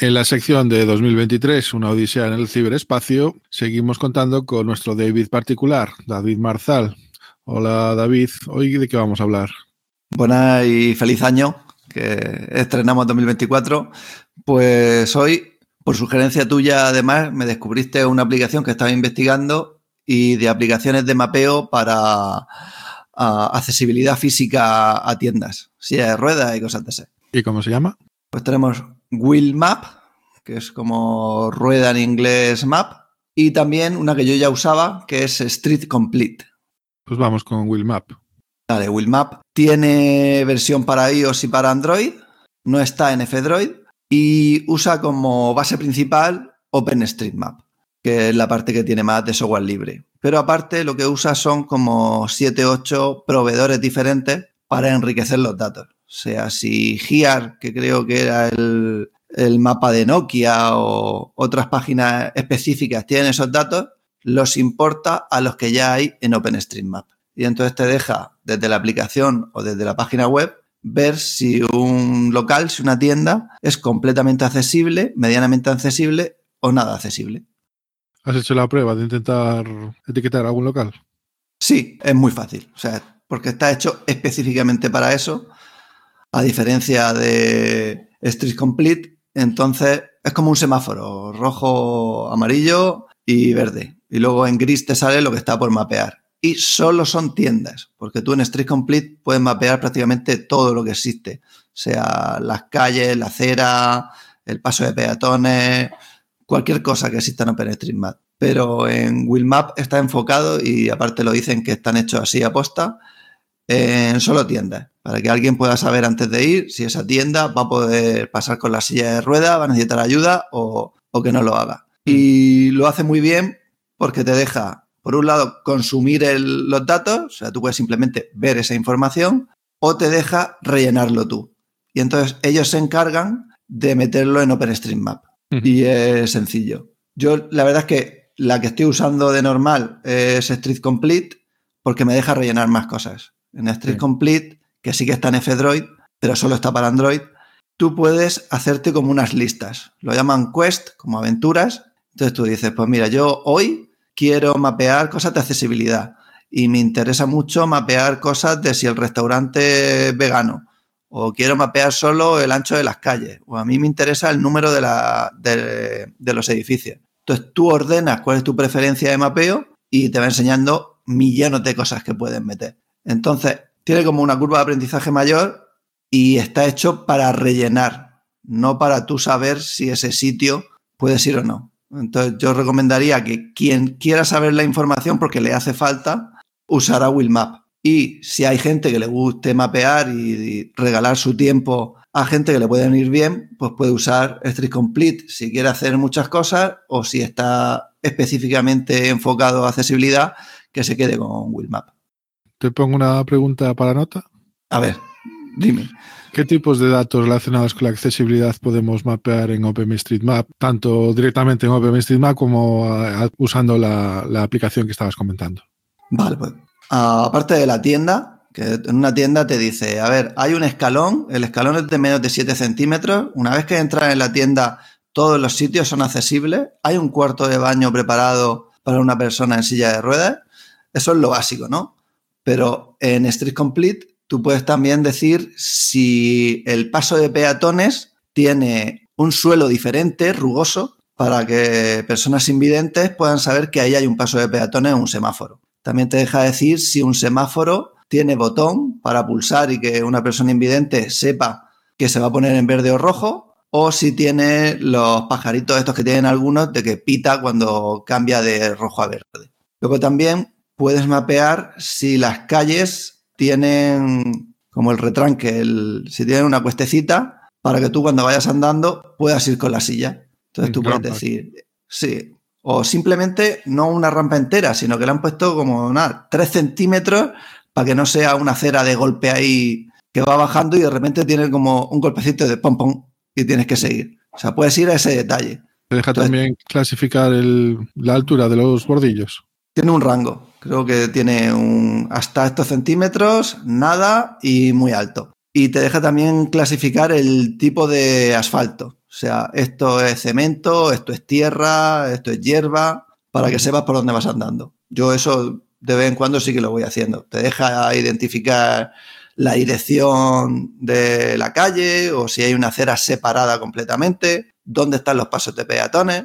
En la sección de 2023, una odisea en el ciberespacio, seguimos contando con nuestro David particular, David Marzal. Hola David, hoy de qué vamos a hablar. Buenas y feliz año, que estrenamos 2024. Pues hoy, por sugerencia tuya, además, me descubriste una aplicación que estaba investigando y de aplicaciones de mapeo para accesibilidad física a tiendas, silla de ruedas y cosas de ese. ¿Y cómo se llama? Pues tenemos Wheel Map, que es como rueda en inglés map, y también una que yo ya usaba, que es Street Complete. Pues vamos con Wheel Map. Vale, Wheel Map tiene versión para iOS y para Android, no está en F-Droid y usa como base principal OpenStreetMap, que es la parte que tiene más de software libre. Pero aparte lo que usa son como 7-8 proveedores diferentes para enriquecer los datos. O sea, si GIAR, que creo que era el, mapa de Nokia o otras páginas específicas tienen esos datos, los importa a los que ya hay en OpenStreetMap. Y entonces te deja desde la aplicación o desde la página web ver si un local, si una tienda es completamente accesible, medianamente accesible o nada accesible. ¿Has hecho la prueba de intentar etiquetar algún local? Sí, es muy fácil. O sea, porque está hecho específicamente para eso a diferencia de Street Complete, entonces es como un semáforo, rojo, amarillo y verde. Y luego en gris te sale lo que está por mapear. Y solo son tiendas, porque tú en Street Complete puedes mapear prácticamente todo lo que existe, sea las calles, la acera, el paso de peatones, cualquier cosa que exista en OpenStreetMap. Pero en Willmap está enfocado y aparte lo dicen que están hechos así a posta en solo tiendas, para que alguien pueda saber antes de ir si esa tienda va a poder pasar con la silla de ruedas, va a necesitar ayuda o, que no lo haga. Mm. Y lo hace muy bien porque te deja, por un lado, consumir los datos, o sea, tú puedes simplemente ver esa información, o te deja rellenarlo tú. Y entonces ellos se encargan de meterlo en OpenStreetMap. Y es sencillo. Yo, la verdad es que la que estoy usando de normal es Street Complete porque me deja rellenar más cosas en Street Complete, que sí que está en F-Droid, pero solo está para Android, tú puedes hacerte como unas listas. Lo llaman quest, como aventuras. Entonces tú dices, pues mira, yo hoy quiero mapear cosas de accesibilidad y me interesa mucho mapear cosas de si el restaurante es vegano o quiero mapear solo el ancho de las calles o a mí me interesa el número de, la, de, los edificios. Entonces tú ordenas cuál es tu preferencia de mapeo y te va enseñando millones de cosas que puedes meter. Entonces, tiene como una curva de aprendizaje mayor y está hecho para rellenar, no para tú saber si ese sitio puedes ir o no. Entonces, yo recomendaría que quien quiera saber la información porque le hace falta, usará Willmap. Y si hay gente que le guste mapear y regalar su tiempo a gente que le pueden ir bien, pues puede usar Street Complete si quiere hacer muchas cosas o si está específicamente enfocado a accesibilidad, que se quede con Willmap. Te pongo una pregunta para nota. A ver, dime. ¿Qué tipos de datos relacionados con la accesibilidad podemos mapear en OpenStreetMap, tanto directamente en OpenStreetMap como usando la, aplicación que estabas comentando? Vale, pues aparte de la tienda, que en una tienda te dice, a ver, hay un escalón, el escalón es de menos de 7 centímetros, una vez que entras en la tienda, todos los sitios son accesibles, hay un cuarto de baño preparado para una persona en silla de ruedas, eso es lo básico, ¿no? Pero en Street Complete tú puedes también decir si el paso de peatones tiene un suelo diferente, rugoso, para que personas invidentes puedan saber que ahí hay un paso de peatones o un semáforo. También te deja decir si un semáforo tiene botón para pulsar y que una persona invidente sepa que se va a poner en verde o rojo, o si tiene los pajaritos estos que tienen algunos de que pita cuando cambia de rojo a verde. Luego también puedes mapear si las calles tienen como el retranque, el, si tienen una cuestecita, para que tú cuando vayas andando puedas ir con la silla. Entonces tú puedes decir, sí, o simplemente no una rampa entera, sino que le han puesto como nada, tres centímetros para que no sea una acera de golpe ahí que va bajando y de repente tiene como un golpecito de pom pom y tienes que seguir. O sea, puedes ir a ese detalle. Te deja también clasificar la altura de los bordillos. Tiene un rango. Creo que tiene un, hasta estos centímetros, nada y muy alto. Y te deja también clasificar el tipo de asfalto. sea, esto es cemento, esto es tierra, esto es hierba, para que sepas por dónde vas andando. Yo eso de vez en cuando sí que lo voy haciendo. Te deja identificar la dirección de la calle o si hay una acera separada completamente, dónde están los pasos de peatones.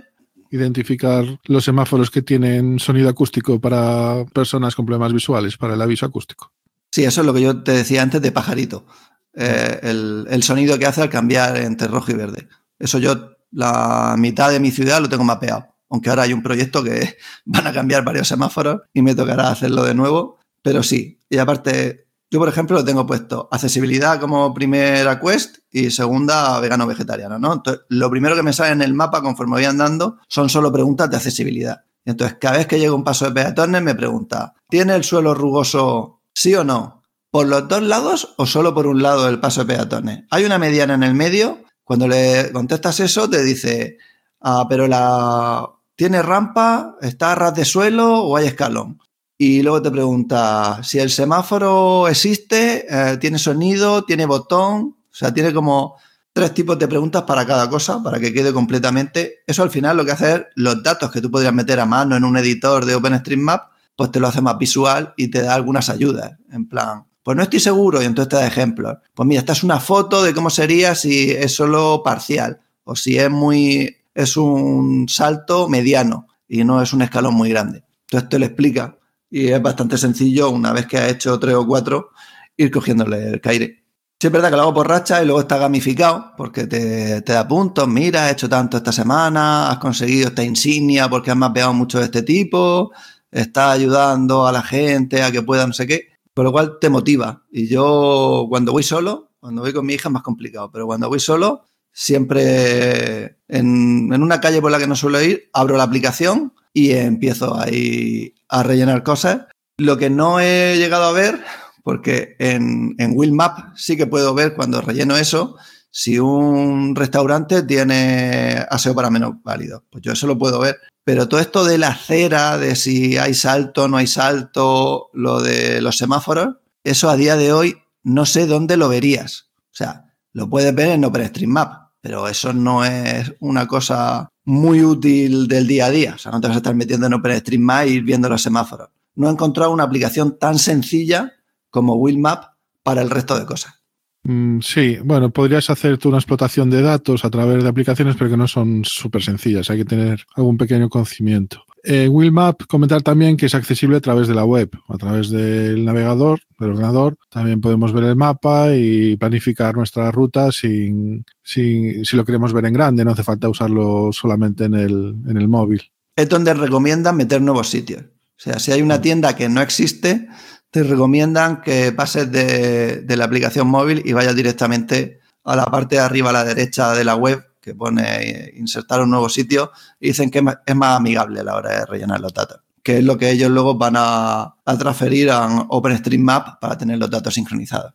Identificar los semáforos que tienen sonido acústico para personas con problemas visuales, para el aviso acústico. Sí, eso es lo que yo te decía antes de pajarito. Eh, el, el, sonido que hace al cambiar entre rojo y verde. Eso yo, la mitad de mi ciudad lo tengo mapeado. Aunque ahora hay un proyecto que van a cambiar varios semáforos y me tocará hacerlo de nuevo. Pero sí, y aparte, yo por ejemplo lo tengo puesto accesibilidad como primera quest y segunda vegano vegetariano, ¿no? Entonces, lo primero que me sale en el mapa conforme voy andando son solo preguntas de accesibilidad. Entonces, cada vez que llego a un paso de peatones me pregunta, ¿tiene el suelo rugoso sí o no? ¿Por los dos lados o solo por un lado del paso de peatones? ¿Hay una mediana en el medio? Cuando le contestas eso, te dice, ah, pero la... ¿Tiene rampa? ¿Está a ras de suelo o hay escalón? Y luego te pregunta si el semáforo existe, eh, tiene sonido, tiene botón, o sea, tiene como tres tipos de preguntas para cada cosa, para que quede completamente. Eso al final lo que hace es los datos que tú podrías meter a mano en un editor de OpenStreetMap, pues te lo hace más visual y te da algunas ayudas. En plan, pues no estoy seguro y entonces te da ejemplos. Pues mira, esta es una foto de cómo sería si es solo parcial o si es muy es un salto mediano y no es un escalón muy grande. Entonces te lo explica y es bastante sencillo una vez que has hecho tres o cuatro ir cogiéndole el caire. Sí es verdad que lo hago por racha y luego está gamificado porque te, te da puntos. Mira, has hecho tanto esta semana, has conseguido esta insignia porque has mapeado mucho de este tipo, estás ayudando a la gente a que pueda no sé qué por lo cual te motiva. Y yo cuando voy solo, cuando voy con mi hija es más complicado, pero cuando voy solo, siempre en, una calle por la que no suelo ir, abro la aplicación y empiezo ahí a rellenar cosas. Lo que no he llegado a ver, porque en, en Willmap sí que puedo ver cuando relleno eso, si un restaurante tiene aseo para menos válido. Pues yo eso lo puedo ver. Pero todo esto de la acera, de si hay salto, no hay salto, lo de los semáforos, eso a día de hoy no sé dónde lo verías. O sea, lo puedes ver en OpenStreetMap, pero eso no es una cosa muy útil del día a día. O sea, no te vas a estar metiendo en OpenStreetMap y viendo los semáforos. No he encontrado una aplicación tan sencilla como Willmap para el resto de cosas. Mm, sí, bueno, podrías hacer tú una explotación de datos a través de aplicaciones, pero que no son súper sencillas. Hay que tener algún pequeño conocimiento. Eh, Willmap, comentar también que es accesible a través de la web, a través del navegador, del ordenador. También podemos ver el mapa y planificar nuestra ruta sin, sin, si lo queremos ver en grande. No hace falta usarlo solamente en el, en el móvil. Es donde recomiendan meter nuevos sitios. O sea, si hay una tienda que no existe, te recomiendan que pases de, la aplicación móvil y vayas directamente a la parte de arriba a la derecha de la web que pone eh, insertar un nuevo sitio y dicen que es más amigable a la hora de rellenar los datos, que es lo que ellos luego van a, transferir a OpenStreetMap para tener los datos sincronizados.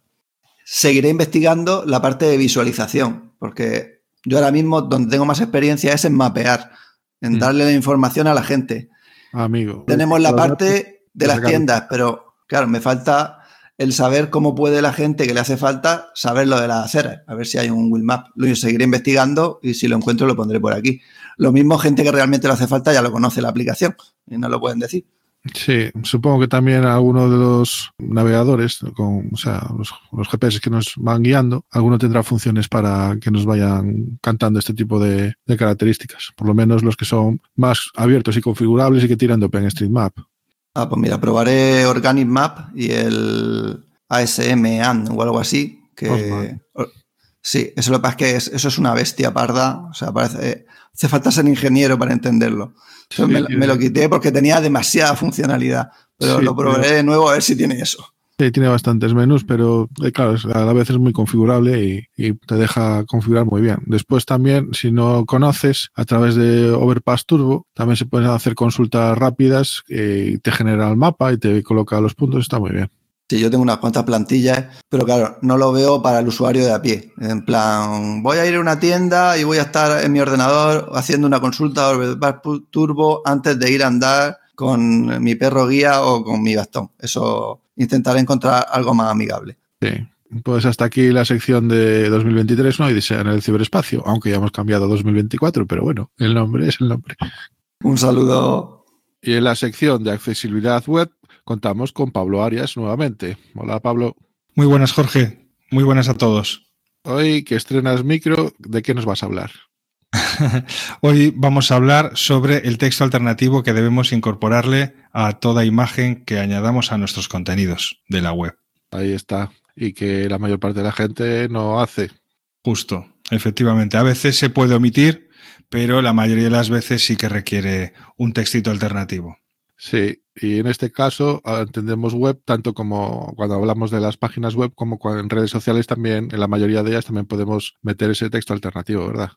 Seguiré investigando la parte de visualización, porque yo ahora mismo donde tengo más experiencia es en mapear, en mm. darle la información a la gente. Amigo. Tenemos la parte de las tiendas, pero Claro, me falta el saber cómo puede la gente que le hace falta saber lo de las aceras, a ver si hay un Willmap. Lo seguiré investigando y si lo encuentro lo pondré por aquí. Lo mismo gente que realmente le hace falta ya lo conoce la aplicación y no lo pueden decir. Sí, supongo que también alguno de los navegadores, con, o sea, los, GPS que nos van guiando, alguno tendrá funciones para que nos vayan cantando este tipo de, de características. Por lo menos los que son más abiertos y configurables y que tiran de OpenStreetMap. Ah, pues mira, probaré Organic Map y el ASM AND o algo así. Que, sí, eso lo que pasa es que eso es una bestia parda. O sea, parece. Hace falta ser ingeniero para entenderlo. me, lo quité porque tenía demasiada funcionalidad. Pero lo probaré de nuevo a ver si tiene eso. Sí, tiene bastantes menús, pero eh, claro, a la vez es muy configurable y, te deja configurar muy bien. Después también, si no conoces, a través de Overpass Turbo, también se pueden hacer consultas rápidas eh, y te genera el mapa y te coloca los puntos, está muy bien. Sí, yo tengo unas cuantas plantillas, pero claro, no lo veo para el usuario de a pie. En plan, voy a ir a una tienda y voy a estar en mi ordenador haciendo una consulta Overpass Turbo antes de ir a andar con mi perro guía o con mi bastón. Eso intentaré encontrar algo más amigable. Sí. Pues hasta aquí la sección de 2023, ¿no? Y dice en el ciberespacio, aunque ya hemos cambiado a 2024, pero bueno, el nombre es el nombre. Un saludo. Y en la sección de accesibilidad web contamos con Pablo Arias nuevamente. Hola, Pablo. Muy buenas, Jorge. Muy buenas a todos. Hoy que estrenas micro, ¿de qué nos vas a hablar? Hoy vamos a hablar sobre el texto alternativo que debemos incorporarle a toda imagen que añadamos a nuestros contenidos de la web. Ahí está. Y que la mayor parte de la gente no hace. Justo, efectivamente. A veces se puede omitir, pero la mayoría de las veces sí que requiere un textito alternativo. Sí, y en este caso ah, entendemos web tanto como cuando hablamos de las páginas web como en redes sociales también, en la mayoría de ellas también podemos meter ese texto alternativo, ¿verdad?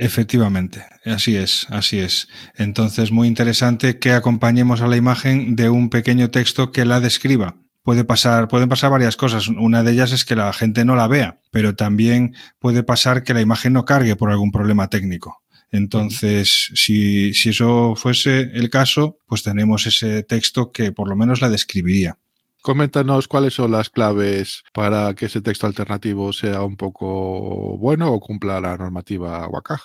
Efectivamente, así es, así es. Entonces, muy interesante que acompañemos a la imagen de un pequeño texto que la describa. Puede pasar, pueden pasar varias cosas. Una de ellas es que la gente no la vea, pero también puede pasar que la imagen no cargue por algún problema técnico. Entonces, si, si eso fuese el caso, pues tenemos ese texto que por lo menos la describiría. Coméntanos cuáles son las claves para que ese texto alternativo sea un poco bueno o cumpla la normativa WCAG.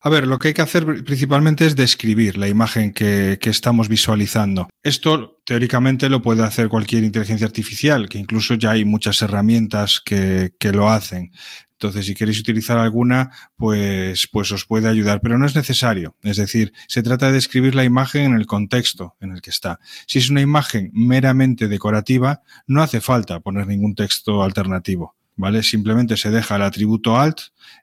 A ver, lo que hay que hacer principalmente es describir la imagen que, estamos visualizando. Esto teóricamente lo puede hacer cualquier inteligencia artificial, que incluso ya hay muchas herramientas que lo hacen. Entonces, si queréis utilizar alguna, pues, pues os puede ayudar, pero no es necesario. Es decir, se trata de describir la imagen en el contexto en el que está. Si es una imagen meramente decorativa, no hace falta poner ningún texto alternativo, ¿vale? Simplemente se deja el atributo alt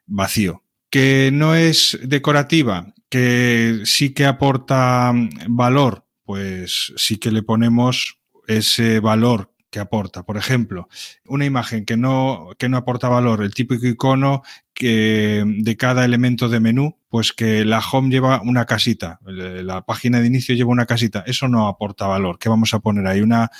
vacío. Que no es decorativa, que sí que aporta valor, pues sí que le ponemos ese valor que aporta. Por ejemplo, una imagen que no, que no aporta valor, el típico icono que, de cada elemento de menú, pues que la home lleva una casita, la página de inicio lleva una casita, eso no aporta valor. ¿Qué vamos a poner ahí? Una,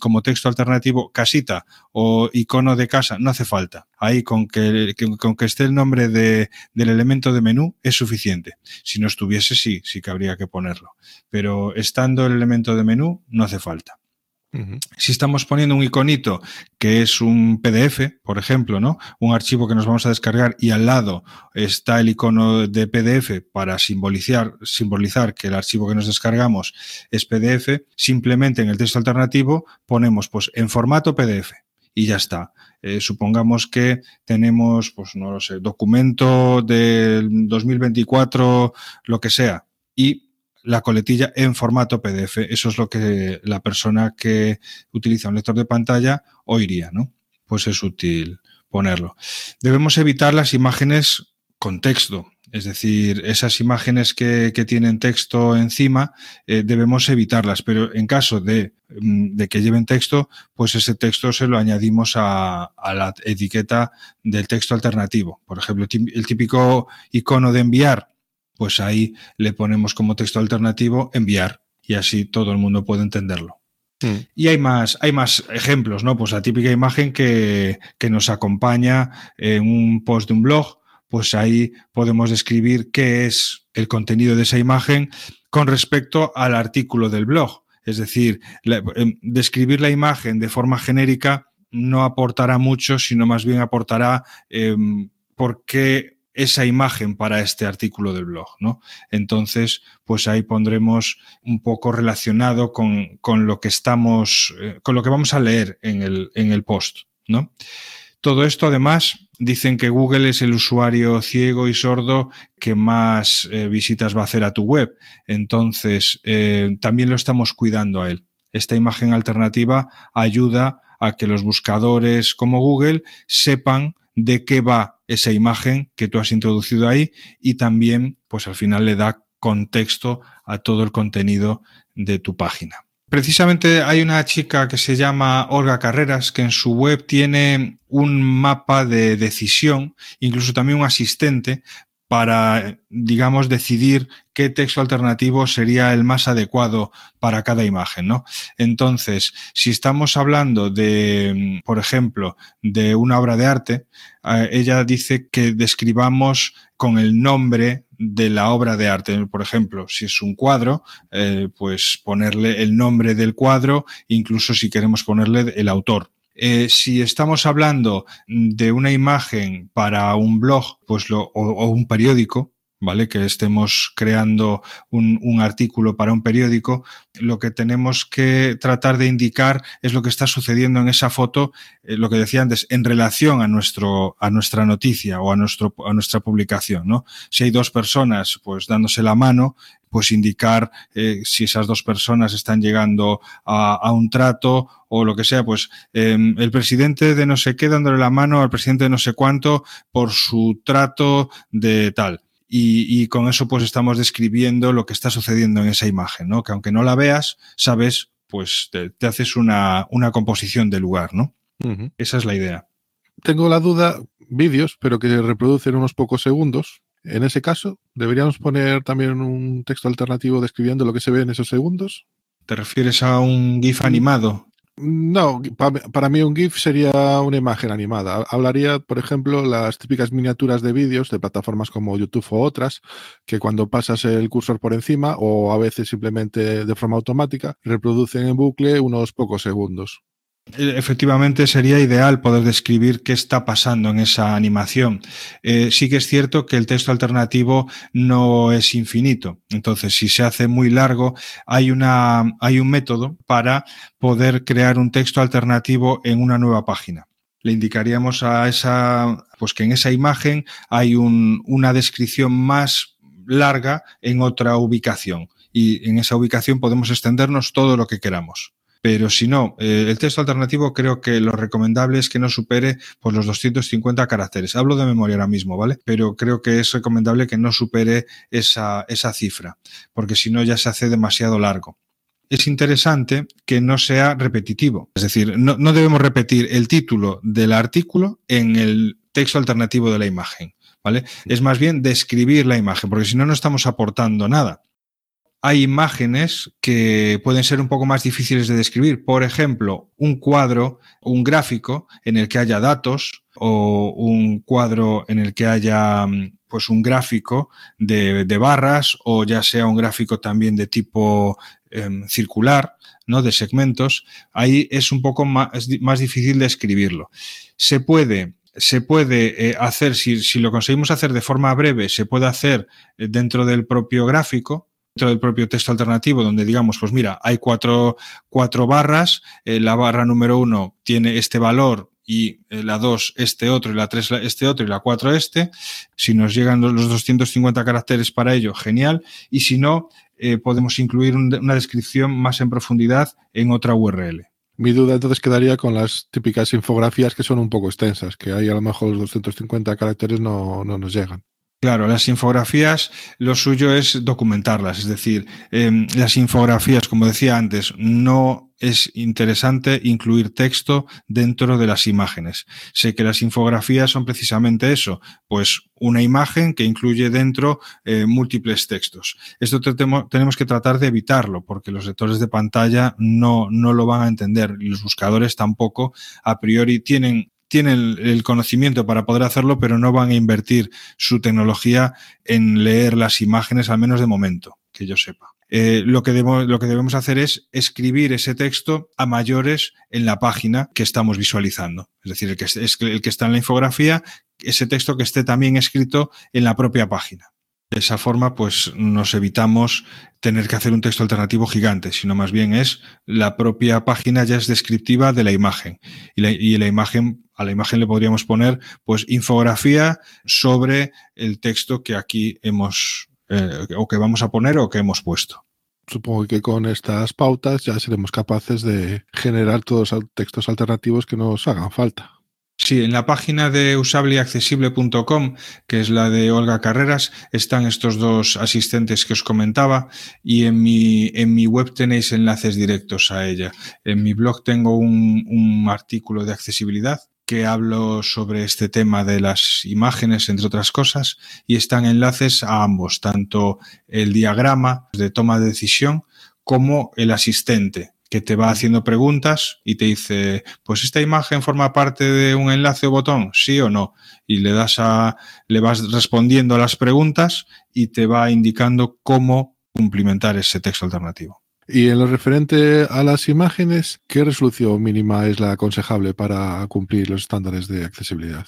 como texto alternativo, casita o icono de casa, no hace falta. Ahí con que, con que esté el nombre de, del elemento de menú es suficiente. Si no estuviese, sí, sí que habría que ponerlo. Pero estando el elemento de menú, no hace falta. Si estamos poniendo un iconito que es un PDF, por ejemplo, ¿no? Un archivo que nos vamos a descargar y al lado está el icono de PDF para simbolizar, simbolizar que el archivo que nos descargamos es PDF, simplemente en el texto alternativo ponemos pues en formato PDF y ya está. Eh, supongamos que tenemos, pues no lo sé, documento del 2024, lo que sea, y la coletilla en formato PDF. Eso es lo que la persona que utiliza un lector de pantalla oiría, ¿no? Pues es útil ponerlo. Debemos evitar las imágenes con texto, es decir, esas imágenes que, tienen texto encima eh, debemos evitarlas, pero en caso de, mm, de, que lleven texto, pues ese texto se lo añadimos a, la etiqueta del texto alternativo. Por ejemplo, el típico icono de enviar pues ahí le ponemos como texto alternativo enviar y así todo el mundo puede entenderlo. Mm. Y hay más, hay más ejemplos, ¿no? Pues la típica imagen que, que nos acompaña en un post de un blog, pues ahí podemos describir qué es el contenido de esa imagen con respecto al artículo del blog. Es decir, em, describir la imagen de forma genérica no aportará mucho, sino más bien aportará eh, por qué esa imagen para este artículo del blog, ¿no? Entonces, pues ahí pondremos un poco relacionado con, con lo que estamos, eh, con lo que vamos a leer en el, en el post, ¿no? Todo esto, además, dicen que Google es el usuario ciego y sordo que más eh, visitas va a hacer a tu web. Entonces, eh, también lo estamos cuidando a él. Esta imagen alternativa ayuda a que los buscadores como Google sepan de qué va esa imagen que tú has introducido ahí y también, pues al final le da contexto a todo el contenido de tu página. Precisamente hay una chica que se llama Olga Carreras que en su web tiene un mapa de decisión, incluso también un asistente para, digamos, decidir qué texto alternativo sería el más adecuado para cada imagen, ¿no? Entonces, si estamos hablando de, por ejemplo, de una obra de arte, eh, ella dice que describamos con el nombre de la obra de arte. Por ejemplo, si es un cuadro, eh, pues ponerle el nombre del cuadro, incluso si queremos ponerle el autor Eh, si estamos hablando de una imagen para un blog pues lo, o un periódico, ¿vale? Que estemos creando un, un, artículo para un periódico, lo que tenemos que tratar de indicar es lo que está sucediendo en esa foto, eh, lo que decía antes, en relación a, nuestro, a nuestra noticia o a, nuestro, a nuestra publicación, ¿no? Si hay dos personas, pues dándose la mano, pues indicar eh, si esas dos personas están llegando a, a un trato o lo que sea, pues eh, el presidente de no sé qué dándole la mano al presidente de no sé cuánto por su trato de tal y, y, con eso pues estamos describiendo lo que está sucediendo en esa imagen, ¿no? Que aunque no la veas, sabes, pues te, te haces una, una, composición del lugar, ¿no? Uh -huh. Esa es la idea. Tengo la duda, vídeos, pero que reproducen unos pocos segundos. En ese caso, ¿deberíamos poner también un texto alternativo describiendo lo que se ve en esos segundos? ¿Te refieres a un GIF animado? No, para mí un GIF sería una imagen animada. Hablaría, por ejemplo, las típicas miniaturas de vídeos de plataformas como YouTube o otras, que cuando pasas el cursor por encima o a veces simplemente de forma automática, reproducen en bucle unos pocos segundos. Efectivamente, sería ideal poder describir qué está pasando en esa animación. Eh, sí que es cierto que el texto alternativo no es infinito. Entonces, si se hace muy largo, hay, una, hay un método para poder crear un texto alternativo en una nueva página. Le indicaríamos a esa, pues que en esa imagen hay un, una descripción más larga en otra ubicación. Y en esa ubicación podemos extendernos todo lo que queramos. Pero si no, eh, el texto alternativo creo que lo recomendable es que no supere por los 250 caracteres. Hablo de memoria ahora mismo, ¿vale? Pero creo que es recomendable que no supere esa, esa cifra, porque si no ya se hace demasiado largo. Es interesante que no sea repetitivo. Es decir, no, no debemos repetir el título del artículo en el texto alternativo de la imagen. ¿Vale? Es más bien describir la imagen, porque si no, no estamos aportando nada hay imágenes que pueden ser un poco más difíciles de describir. Por ejemplo, un cuadro, un gráfico en el que haya datos o un cuadro en el que haya pues un gráfico de, de barras o ya sea un gráfico también de tipo eh, circular, ¿no? De segmentos. Ahí es un poco más, más difícil de escribirlo. Se puede se puede eh, hacer, si, si, lo conseguimos hacer de forma breve, se puede hacer dentro del propio gráfico, dentro del propio texto alternativo, donde digamos, pues mira, hay cuatro, cuatro barras, eh, la barra número uno tiene este valor y eh, la 2 este otro y la 3 este otro y la 4 este. Si nos llegan los 250 caracteres para ello, genial. Y si no, eh, podemos incluir un, una descripción más en profundidad en otra URL. Mi duda entonces quedaría con las típicas infografías que son un poco extensas, que ahí a lo mejor los 250 caracteres no, no nos llegan. Claro, las infografías, lo suyo es documentarlas, es decir, eh, las infografías, como decía antes, no es interesante incluir texto dentro de las imágenes. Sé que las infografías son precisamente eso, pues una imagen que incluye dentro eh, múltiples textos. Esto tenemos que tratar de evitarlo porque los lectores de pantalla no, no lo van a entender los buscadores tampoco a priori tienen tienen el conocimiento para poder hacerlo, pero no van a invertir su tecnología en leer las imágenes, al menos de momento, que yo sepa. Eh, lo, que debemos, hacer es escribir ese texto a mayores en la página que estamos visualizando. Es decir, el que, el que está en la infografía, ese texto que esté también escrito en la propia página. De esa forma, pues nos evitamos tener que hacer un texto alternativo gigante, sino más bien es la propia página ya es descriptiva de la imagen. Y la, imagen, a la imagen le podríamos poner, pues, infografía sobre el texto que aquí hemos, eh, o que vamos a poner o que hemos puesto. Supongo que con estas pautas ya seremos capaces de generar todos los textos alternativos que nos hagan falta. Sí, en la página de usableaccesible.com, que es la de Olga Carreras, están estos dos asistentes que os comentaba y en mi, en mi web tenéis enlaces directos a ella. En mi blog tengo un, un artículo de accesibilidad que hablo sobre este tema de las imágenes, entre otras cosas, y están enlaces a ambos, tanto el diagrama de toma de decisión como el asistente, que te va haciendo preguntas y te dice, pues esta imagen forma parte de un enlace o botón, sí o no. Y le das a, le vas respondiendo a las preguntas y te va indicando cómo cumplimentar ese texto alternativo. Y en lo referente a las imágenes, ¿qué resolución mínima es la aconsejable para cumplir los estándares de accesibilidad?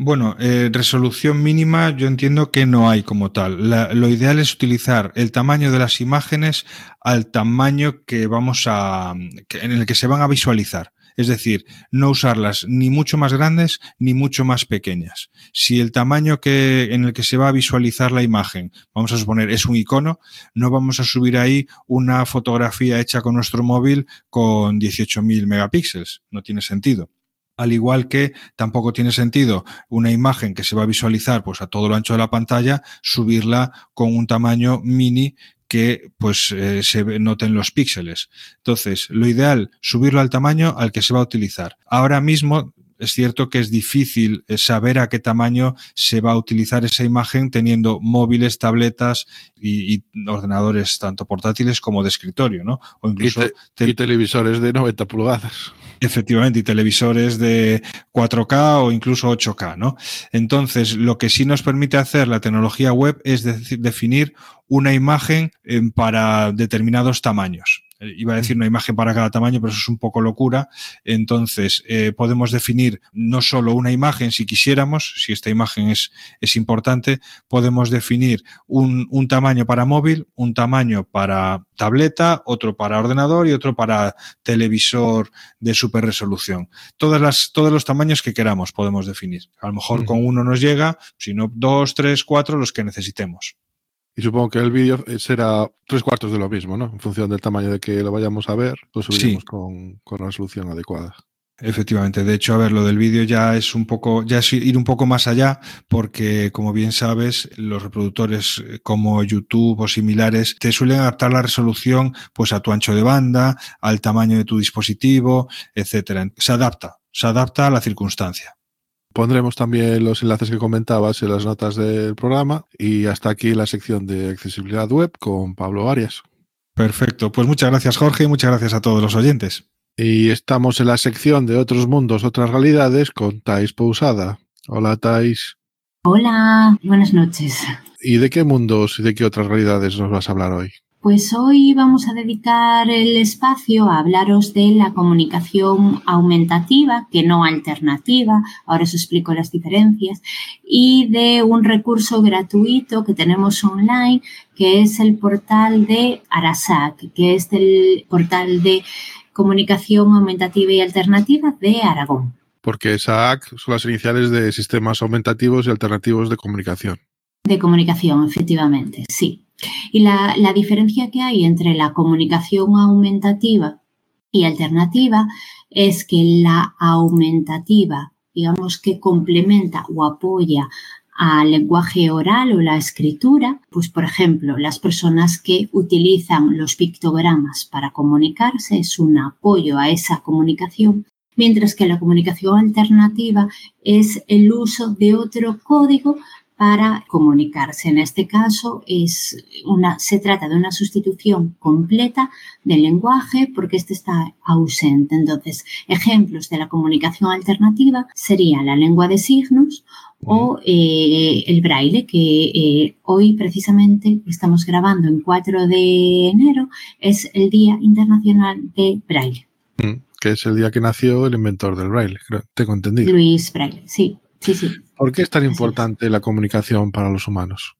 Bueno, eh, resolución mínima yo entiendo que no hay como tal. lo ideal es utilizar el tamaño de las imágenes al tamaño que vamos a, en el que se van a visualizar. Es decir, no usarlas ni mucho más grandes ni mucho más pequeñas. Si el tamaño que, en el que se va a visualizar la imagen, vamos a suponer, es un icono, no vamos a subir ahí una fotografía hecha con nuestro móvil con 18.000 megapíxeles. No tiene sentido al igual que tampoco tiene sentido una imagen que se va a visualizar pues a todo lo ancho de la pantalla, subirla con un tamaño mini que pues eh, se noten los píxeles. Entonces, lo ideal, subirlo al tamaño al que se va a utilizar. Ahora mismo es cierto que es difícil eh, saber a qué tamaño se va a utilizar esa imagen teniendo móviles, tabletas y, ordenadores tanto portátiles como de escritorio, ¿no? O incluso y, televisores de 90 pulgadas. Efectivamente, y televisores de 4K o incluso 8K, ¿no? Entonces, lo que sí nos permite hacer la tecnología web es definir una imagen eh, para determinados tamaños. Eh, iba a decir una imagen para cada tamaño, pero eso es un poco locura. Entonces, eh, podemos definir no solo una imagen, si quisiéramos, si esta imagen es, es importante, podemos definir un, un tamaño para móvil, un tamaño para tableta, otro para ordenador y otro para televisor de super resolución. Todas las, todos los tamaños que queramos podemos definir. A lo mejor con uno nos llega, sino dos, tres, cuatro, los que necesitemos. Y supongo que el vídeo será tres cuartos de lo mismo, ¿no? En función del tamaño de que lo vayamos a ver, lo subiremos con, con resolución adecuada. Efectivamente, de hecho, a ver, lo del vídeo ya es un poco, ya es ir un poco más allá, porque como bien sabes, los reproductores eh, como YouTube o similares te suelen adaptar la resolución pues a tu ancho de banda, al tamaño de tu dispositivo, etcétera. Se adapta, se adapta a la circunstancia. Pondremos también los enlaces que comentabas en las notas del programa y hasta aquí la sección de accesibilidad web con Pablo Arias. Perfecto, pues muchas gracias Jorge y muchas gracias a todos los oyentes. Y estamos en la sección de otros mundos, otras realidades con Thais Pousada. Hola Thais. Hola, buenas noches. ¿Y de qué mundos y de qué otras realidades nos vas a hablar hoy? Pues hoy vamos a dedicar el espacio a hablaros de la comunicación aumentativa, que no alternativa, ahora os explico las diferencias, y de un recurso gratuito que tenemos online, que es el portal de Arasac, que es el portal de comunicación aumentativa y alternativa de Aragón. Porque SAC son las iniciales de sistemas aumentativos y alternativos de comunicación. De comunicación, efectivamente, sí. Y la, diferencia que hay entre la comunicación aumentativa y alternativa es que la aumentativa, digamos que complementa o apoya al lenguaje oral o la escritura, pues por ejemplo, las personas que utilizan los pictogramas para comunicarse es un apoyo a esa comunicación, mientras que la comunicación alternativa es el uso de otro código para comunicarse. En este caso es una, se trata de una sustitución completa del lenguaje porque este está ausente. Entonces, ejemplos de la comunicación alternativa sería la lengua de signos o eh, el braille, que eh, hoy precisamente estamos grabando en 4 de enero, es el Día Internacional de Braille. Mm, que es el día que nació el inventor del braille, tengo entendido. Luis Braille, sí. Sí, sí. ¿Por qué es tan importante la comunicación para los humanos?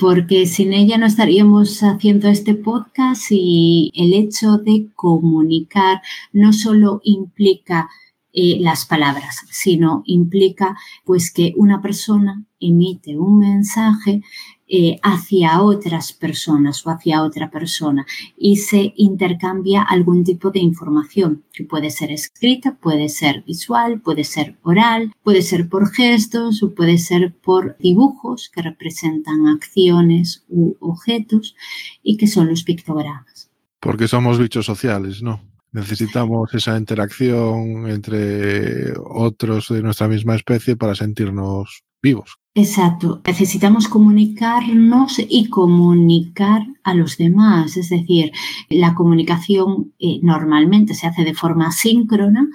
Porque sin ella no estaríamos haciendo este podcast y el hecho de comunicar no solo implica eh, las palabras, sino implica pues que una persona emite un mensaje eh, hacia otras personas o hacia otra persona y se intercambia algún tipo de información que puede ser escrita, puede ser visual, puede ser oral, puede ser por gestos o puede ser por dibujos que representan acciones u objetos y que son los pictogramas. Porque somos bichos sociales, ¿no? Necesitamos esa interacción entre otros de nuestra misma especie para sentirnos vivos. Exacto, necesitamos comunicarnos y comunicar a los demás, es decir, la comunicación eh, normalmente se hace de forma síncrona,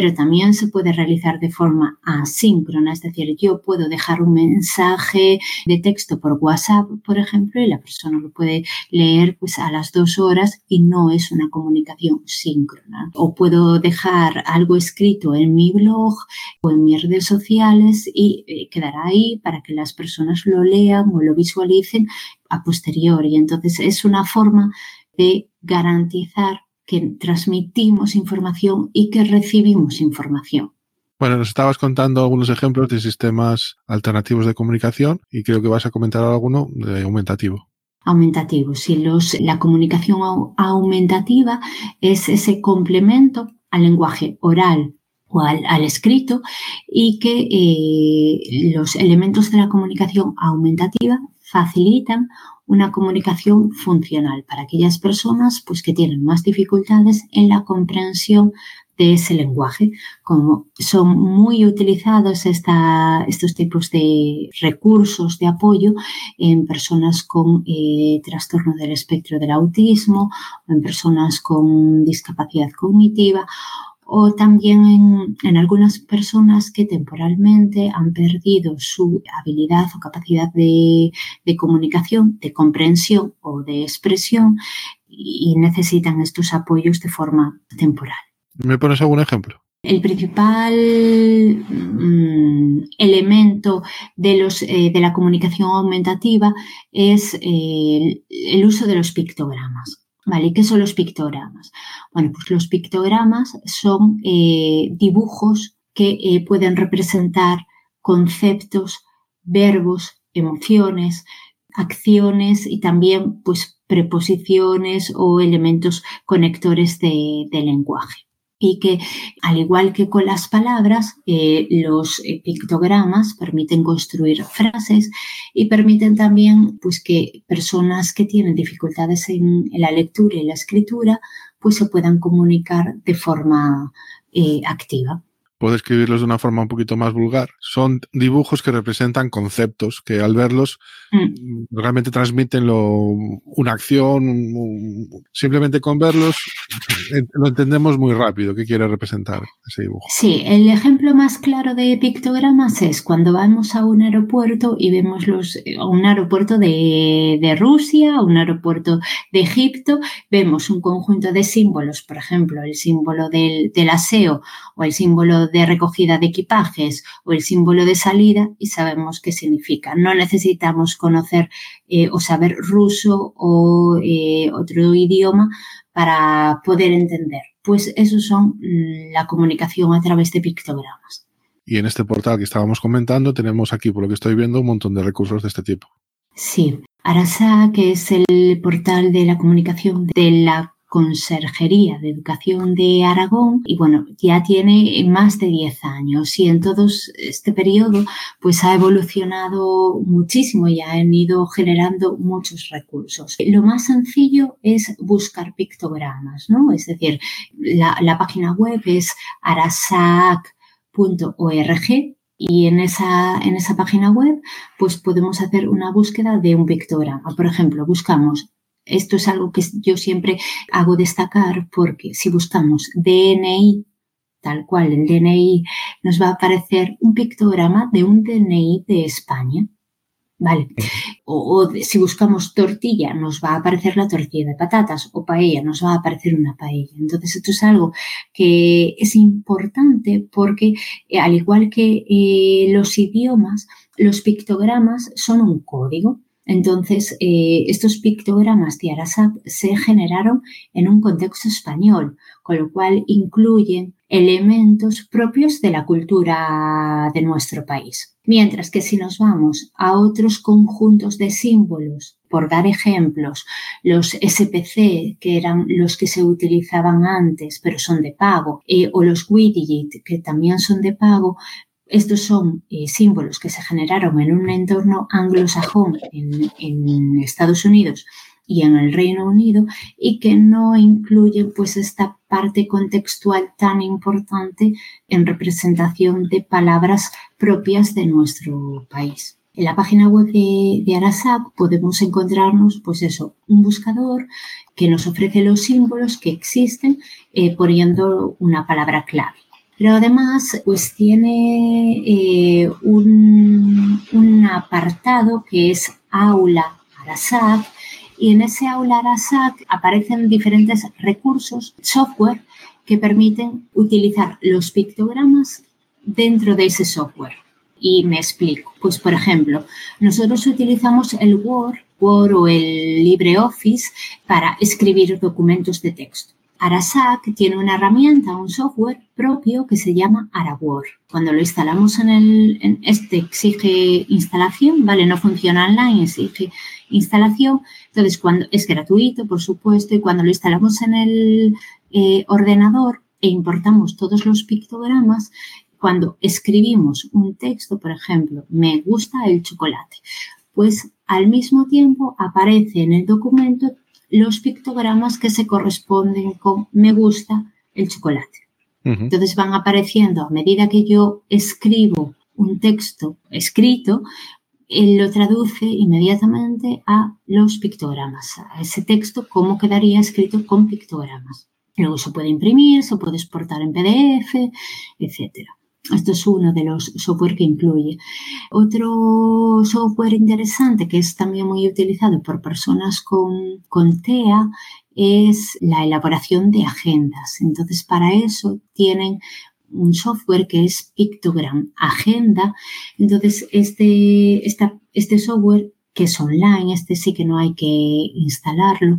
pero también se puede realizar de forma asíncrona, es decir, yo puedo dejar un mensaje de texto por WhatsApp, por ejemplo, y la persona lo puede leer pues a las dos horas y no es una comunicación síncrona. O puedo dejar algo escrito en mi blog o en mis redes sociales y eh, quedará ahí para que las personas lo lean o lo visualicen a posteriori. Entonces es una forma de garantizar que transmitimos información y que recibimos información. Bueno, nos estabas contando algunos ejemplos de sistemas alternativos de comunicación y creo que vas a comentar alguno de aumentativo. Aumentativo, sí, los, la comunicación aumentativa es ese complemento al lenguaje oral o al, escrito y que eh, los elementos de la comunicación aumentativa facilitan una comunicación funcional para aquellas personas pues, que tienen más dificultades en la comprensión de ese lenguaje. Como son muy utilizados esta, estos tipos de recursos de apoyo en personas con eh, trastorno del espectro del autismo en personas con discapacidad cognitiva o también en, algunas personas que temporalmente han perdido su habilidad o capacidad de, comunicación, de comprensión o de expresión y necesitan estos apoyos de forma temporal. ¿Me pones algún ejemplo? El principal mm, elemento de, los, eh, de la comunicación aumentativa es eh, el uso de los pictogramas. ¿Vale? ¿Qué son los pictogramas? Bueno, pues los pictogramas son eh, dibujos que eh, pueden representar conceptos, verbos, emociones, acciones y también pues preposiciones o elementos conectores de lenguaje y que, al igual que con las palabras, eh, los pictogramas permiten construir frases y permiten también pues, que personas que tienen dificultades en, la lectura y la escritura pues, se puedan comunicar de forma eh, activa puedo escribirlos de una forma un poquito más vulgar. Son dibujos que representan conceptos que al verlos mm. realmente transmiten lo, una acción. simplemente con verlos lo entendemos muy rápido qué quiere representar ese dibujo. Sí, el ejemplo más claro de pictogramas es cuando vamos a un aeropuerto y vemos los, un aeropuerto de, de Rusia, un aeropuerto de Egipto, vemos un conjunto de símbolos, por ejemplo, el símbolo del, del aseo o el símbolo de recogida de equipajes o el símbolo de salida y sabemos qué significa. No necesitamos conocer eh, o saber ruso o eh, otro idioma para poder entender. Pues eso son mm, la comunicación a través de pictogramas. Y en este portal que estábamos comentando tenemos aquí, por lo que estoy viendo, un montón de recursos de este tipo. Sí, Arasa, que es el portal de la comunicación de la Conserjería de Educación de Aragón y bueno, ya tiene más de 10 años y en todo este periodo pues ha evolucionado muchísimo y han ido generando muchos recursos. Lo más sencillo es buscar pictogramas, ¿no? Es decir, la, la página web es arasac.org y en esa, en esa página web pues podemos hacer una búsqueda de un pictograma. Por ejemplo, buscamos esto es algo que yo siempre hago destacar porque si buscamos DNI, tal cual el DNI, nos va a aparecer un pictograma de un DNI de España. ¿Vale? O, si buscamos tortilla, nos va a aparecer la tortilla de patatas o paella, nos va a aparecer una paella. Entonces, esto es algo que es importante porque, eh, al igual que eh, los idiomas, los pictogramas son un código. Entonces, eh, estos pictogramas de Arasat se generaron en un contexto español, con lo cual incluyen elementos propios de la cultura de nuestro país. Mientras que si nos vamos a otros conjuntos de símbolos, por dar ejemplos, los SPC, que eran los que se utilizaban antes, pero son de pago, eh, o los Widget, que también son de pago, estos son eh, símbolos que se generaron en un entorno anglosajón en, Estados Unidos y en el Reino Unido y que no incluyen pues esta parte contextual tan importante en representación de palabras propias de nuestro país. En la página web de, de podemos encontrarnos, pues eso, un buscador que nos ofrece los símbolos que existen eh, poniendo una palabra clave. Pero además, pues tiene eh, un, apartado que es Aula Arasac y en ese Aula Arasac aparecen diferentes recursos, software, que permiten utilizar los pictogramas dentro de ese software. Y me explico. Pues, por ejemplo, nosotros utilizamos el Word, Word o el LibreOffice para escribir documentos de texto. Arasac tiene una herramienta, un software propio que se llama AraWord. Cuando lo instalamos en el, en este exige instalación, ¿vale? No funciona online, exige instalación. Entonces, cuando es gratuito, por supuesto, y cuando lo instalamos en el eh, ordenador e importamos todos los pictogramas, cuando escribimos un texto, por ejemplo, me gusta el chocolate, pues al mismo tiempo aparece en el documento los pictogramas que se corresponden con me gusta el chocolate. Entonces van apareciendo a medida que yo escribo un texto escrito, él lo traduce inmediatamente a los pictogramas, a ese texto, cómo quedaría escrito con pictogramas. Luego se puede imprimir, se puede exportar en PDF, etcétera. Esto es uno de los software que incluye. Otro software interesante que es también muy utilizado por personas con, con TEA es la elaboración de agendas. Entonces, para eso tienen un software que es Pictogram Agenda. Entonces, este, este software que es online, este sí que no hay que instalarlo,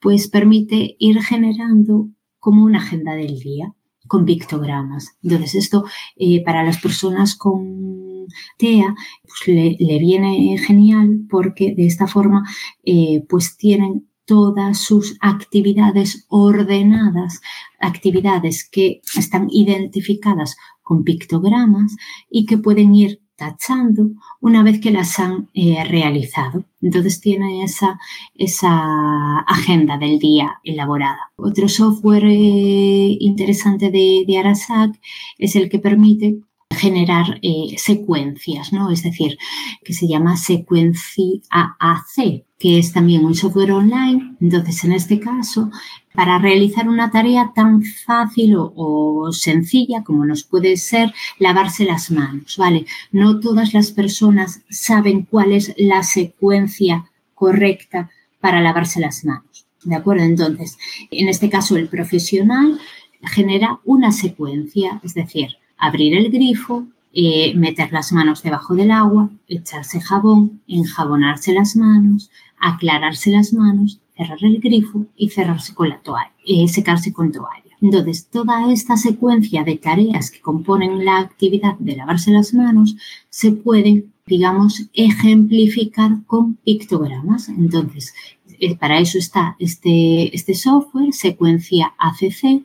pues permite ir generando como una agenda del día con pictogramas. Entonces, esto eh, para las personas con TEA pues le, viene genial porque de esta forma eh, pues tienen todas sus actividades ordenadas, actividades que están identificadas con pictogramas y que pueden ir tachando una vez que las han eh, realizado. Entonces tiene esa, esa agenda del día elaborada. Otro software eh, interesante de, de Arasac es el que permite generar eh, secuencias, ¿no? Es decir, que se llama Sequenci AAC, que es también un software online. Entonces, en este caso, para realizar una tarea tan fácil o, sencilla como nos puede ser lavarse las manos, ¿vale? No todas las personas saben cuál es la secuencia correcta para lavarse las manos. ¿De acuerdo? Entonces, en este caso, el profesional genera una secuencia, es decir, abrir el grifo, eh, meter las manos debajo del agua, echarse jabón, enjabonarse las manos, aclararse las manos, cerrar el grifo y cerrarse con la toalla, eh, secarse con toalla. Entonces, toda esta secuencia de tareas que componen la actividad de lavarse las manos se pueden, digamos, ejemplificar con pictogramas. Entonces, eh, para eso está este, este software, secuencia ACC,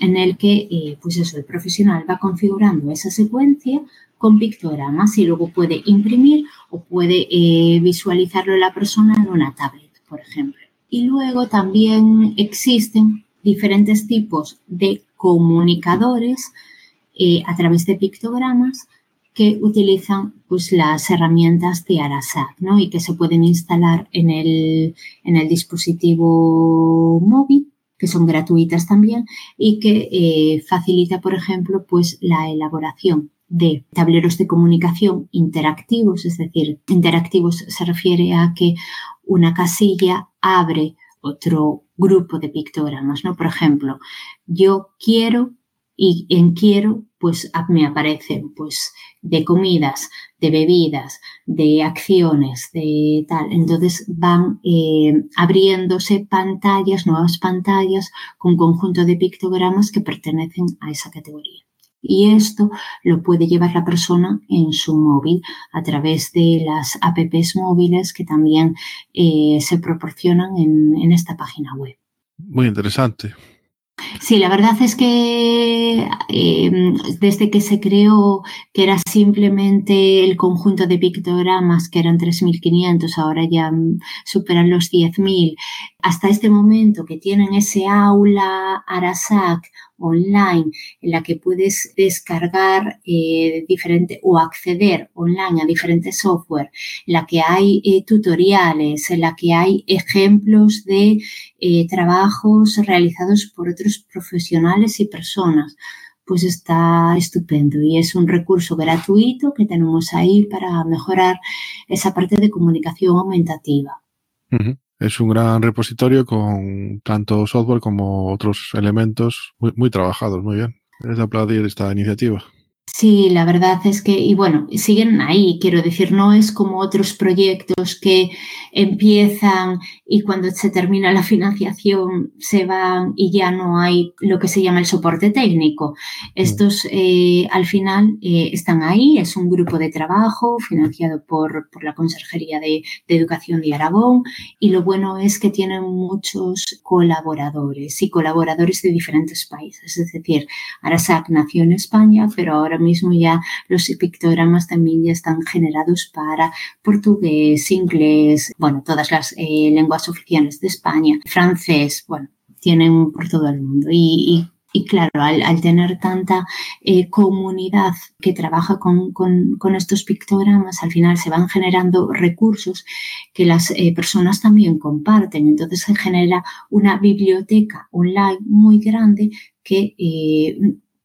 en el que eh, pues eso, el profesional va configurando esa secuencia con pictogramas y luego puede imprimir o puede eh, visualizarlo la persona en una tablet, por ejemplo. Y luego también existen diferentes tipos de comunicadores eh, a través de pictogramas que utilizan pues, las herramientas de Arasac ¿no? y que se pueden instalar en el, en el dispositivo móvil que son gratuitas también y que eh, facilita, por ejemplo, pues la elaboración de tableros de comunicación interactivos, es decir, interactivos se refiere a que una casilla abre otro grupo de pictogramas, ¿no? Por ejemplo, yo quiero y en quiero pues me aparecen pues de comidas, de bebidas, de acciones, de tal. Entonces van eh, abriéndose pantallas, nuevas pantallas con conjunto de pictogramas que pertenecen a esa categoría. Y esto lo puede llevar la persona en su móvil a través de las apps móviles que también eh, se proporcionan en, en esta página web. Muy interesante. Sí, la verdad es que em, desde que se creó que era simplemente el conjunto de pictogramas, que eran 3.500, ahora ya superan los 10.000, hasta este momento que tienen ese aula Arasac online en la que puedes descargar eh, diferente o acceder online a diferentes software, en la que hay eh, tutoriales, en la que hay ejemplos de eh, trabajos realizados por otros profesionales y personas pues está estupendo y es un recurso gratuito que tenemos ahí para mejorar esa parte de comunicación aumentativa. Es un gran repositorio con tanto software como otros elementos muy, muy trabajados, muy bien. Es de aplaudir esta iniciativa. Sí, la verdad es que, y bueno, siguen ahí, quiero decir, no es como otros proyectos que empiezan y cuando se termina la financiación se van y ya no hay lo que se llama el soporte técnico. Estos eh, al final eh, están ahí, es un grupo de trabajo financiado por, por la Consejería de, de, Educación de Aragón y lo bueno es que tienen muchos colaboradores y colaboradores de diferentes países. Es decir, Arasac nació en España, pero ahora mismo ya los pictogramas también ya están generados para portugués, inglés, bueno, todas las eh, lenguas oficiales de España, francés, bueno, tienen por todo el mundo. Y, claro, al, tener tanta eh, comunidad que trabaja con, estos pictogramas, al final se van generando recursos que las eh, personas también comparten. Entonces se genera una biblioteca online muy grande que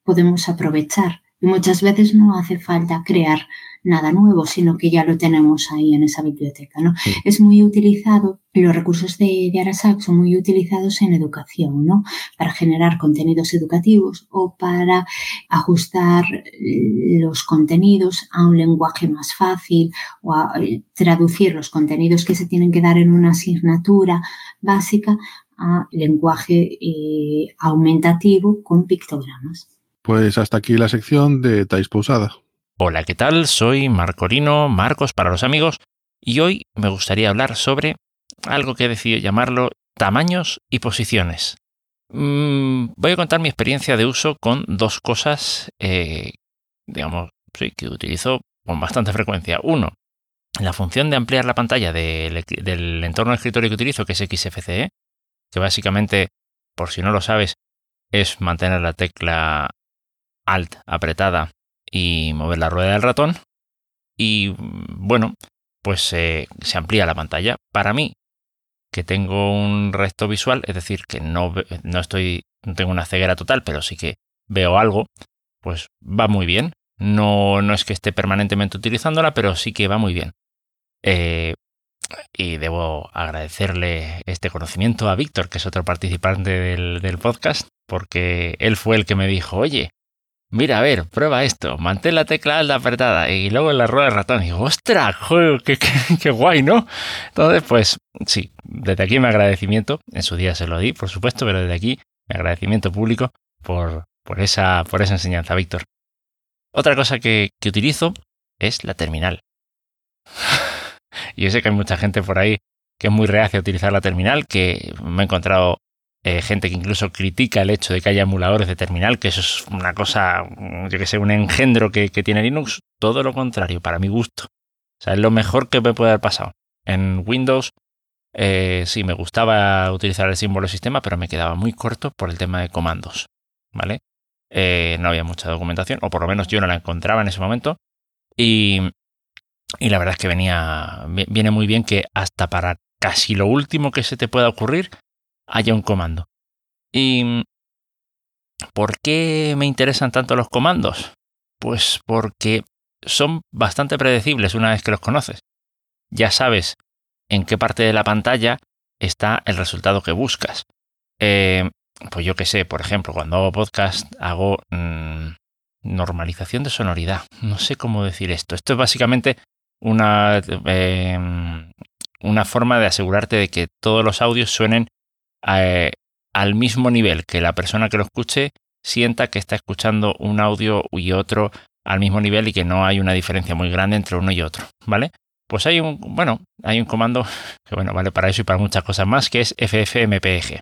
podemos aprovechar. Y muchas veces no hace falta crear nada nuevo, sino que ya lo tenemos ahí en esa biblioteca. ¿no? Es muy utilizado, los recursos de, de, Arasac son muy utilizados en educación, ¿no? para generar contenidos educativos o para ajustar los contenidos a un lenguaje más fácil o a eh, traducir los contenidos que se tienen que dar en una asignatura básica a lenguaje eh, aumentativo con pictogramas. Pues hasta aquí la sección de Tais Pousada. Hola, ¿qué tal? Soy Marcorino, Marcos para los amigos, y hoy me gustaría hablar sobre algo que he decidido llamarlo tamaños y posiciones. Mm, voy a contar mi experiencia de uso con dos cosas, eh, digamos, que utilizo con bastante frecuencia. Uno, la función de ampliar la pantalla del, del entorno de escritorio que utilizo, que es XFCE, que básicamente, por si no lo sabes, es mantener la tecla Alt apretada y mover la rueda del ratón. Y bueno, pues se amplía la pantalla. Para mí, que tengo un resto visual, es decir, que no, no estoy, no tengo una ceguera total, pero sí que veo algo, pues va muy bien. No, no es que esté permanentemente utilizándola, pero sí que va muy bien. Eh, y debo agradecerle este conocimiento a Víctor, que es otro participante del, del podcast, porque él fue el que me dijo, oye, mira, a ver, prueba esto, mantén la tecla alta apretada y luego en la rueda de ratón. Y digo, ostras, qué, qué, guay, ¿no? Entonces, pues sí, desde aquí mi agradecimiento, en su día se lo di, por supuesto, pero desde aquí mi agradecimiento público por, por, esa, por esa enseñanza, Víctor. Otra cosa que, que utilizo es la terminal. yo sé que hay mucha gente por ahí que es muy reacia a utilizar la terminal, que me he encontrado eh, gente que incluso critica el hecho de que haya emuladores de terminal, que eso es una cosa, yo que sé, un engendro que, tiene Linux. Todo lo contrario, para mi gusto. O sea, es lo mejor que me puede haber pasado. En Windows eh, sí me gustaba utilizar el símbolo sistema, pero me quedaba muy corto por el tema de comandos. ¿Vale? Eh, no había mucha documentación, o por lo menos yo no la encontraba en ese momento. Y, y la verdad es que venía, viene muy bien que hasta para casi lo último que se te pueda ocurrir, haya un comando. ¿Y por qué me interesan tanto los comandos? Pues porque son bastante predecibles una vez que los conoces. Ya sabes en qué parte de la pantalla está el resultado que buscas. Eh, pues yo qué sé, por ejemplo, cuando hago podcast hago mm, normalización de sonoridad. No sé cómo decir esto. Esto es básicamente una, eh, una forma de asegurarte de que todos los audios suenen eh, al mismo nivel que la persona que lo escuche sienta que está escuchando un audio y otro al mismo nivel y que no hay una diferencia muy grande entre uno y otro, ¿vale? Pues hay un, bueno, hay un comando que bueno, vale para eso y para muchas cosas más, que es ffmpeg.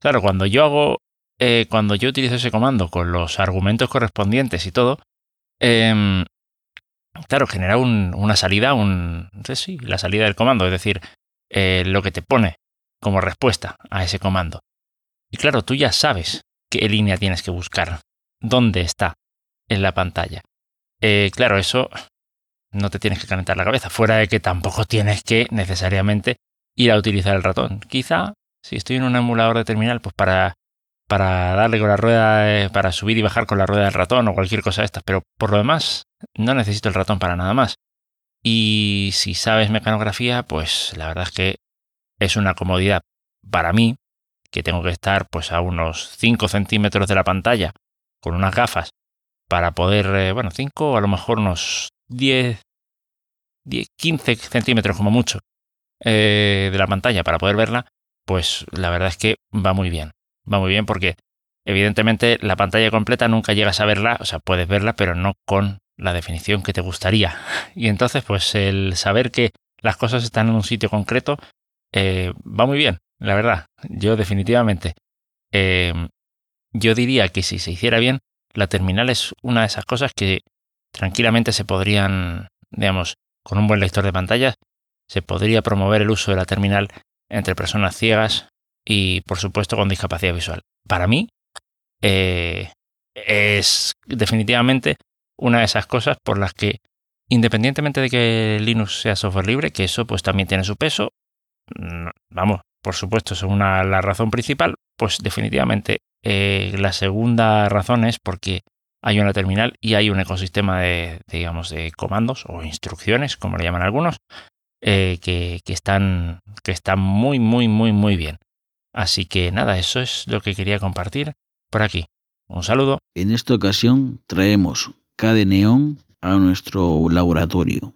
Claro, cuando yo hago, eh, cuando yo utilizo ese comando con los argumentos correspondientes y todo, eh, claro, genera una salida, un, sí, la salida del comando, es decir, eh, lo que te pone como respuesta a ese comando. Y claro, tú ya sabes qué línea tienes que buscar, dónde está en la pantalla. Eh, claro, eso no te tienes que calentar la cabeza, fuera de que tampoco tienes que necesariamente ir a utilizar el ratón. Quizá, si estoy en un emulador de terminal, pues para, para darle con la rueda, para subir y bajar con la rueda del ratón o cualquier cosa de estas, pero por lo demás no necesito el ratón para nada más. Y si sabes mecanografía, pues la verdad es que es una comodidad para mí, que tengo que estar pues a unos 5 centímetros de la pantalla con unas gafas para poder, eh, bueno, 5 o a lo mejor unos 10, 10 15 centímetros como mucho eh, de la pantalla para poder verla, pues la verdad es que va muy bien. Va muy bien porque evidentemente la pantalla completa nunca llegas a verla, o sea, puedes verla, pero no con la definición que te gustaría. Y entonces, pues el saber que las cosas están en un sitio concreto eh, va muy bien, la verdad. Yo definitivamente. Eh, yo diría que si se hiciera bien, la terminal es una de esas cosas que tranquilamente se podrían, digamos, con un buen lector de pantallas, se podría promover el uso de la terminal entre personas ciegas y, por supuesto, con discapacidad visual. Para mí, eh, es definitivamente una de esas cosas por las que, independientemente de que Linux sea software libre, que eso pues también tiene su peso, vamos, por supuesto, es una, la razón principal, pues definitivamente eh, la segunda razón es porque hay una terminal y hay un ecosistema de, digamos, de comandos o instrucciones, como le llaman algunos, eh, que, que, están, que están muy, muy, muy, muy bien. Así que nada, eso es lo que quería compartir por aquí. Un saludo. En esta ocasión traemos KD Neon a nuestro laboratorio.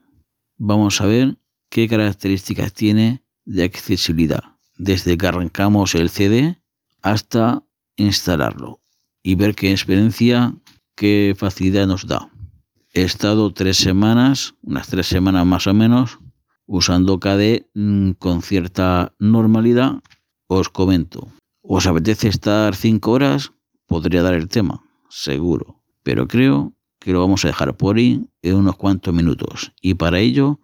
Vamos a ver qué características tiene de accesibilidad, desde que arrancamos el CD hasta instalarlo y ver qué experiencia, qué facilidad nos da. He estado tres semanas, unas tres semanas más o menos, usando KDE mm, con cierta normalidad. Os comento, ¿os apetece estar cinco horas? Podría dar el tema, seguro, pero creo que lo vamos a dejar por ahí en unos cuantos minutos. Y para ello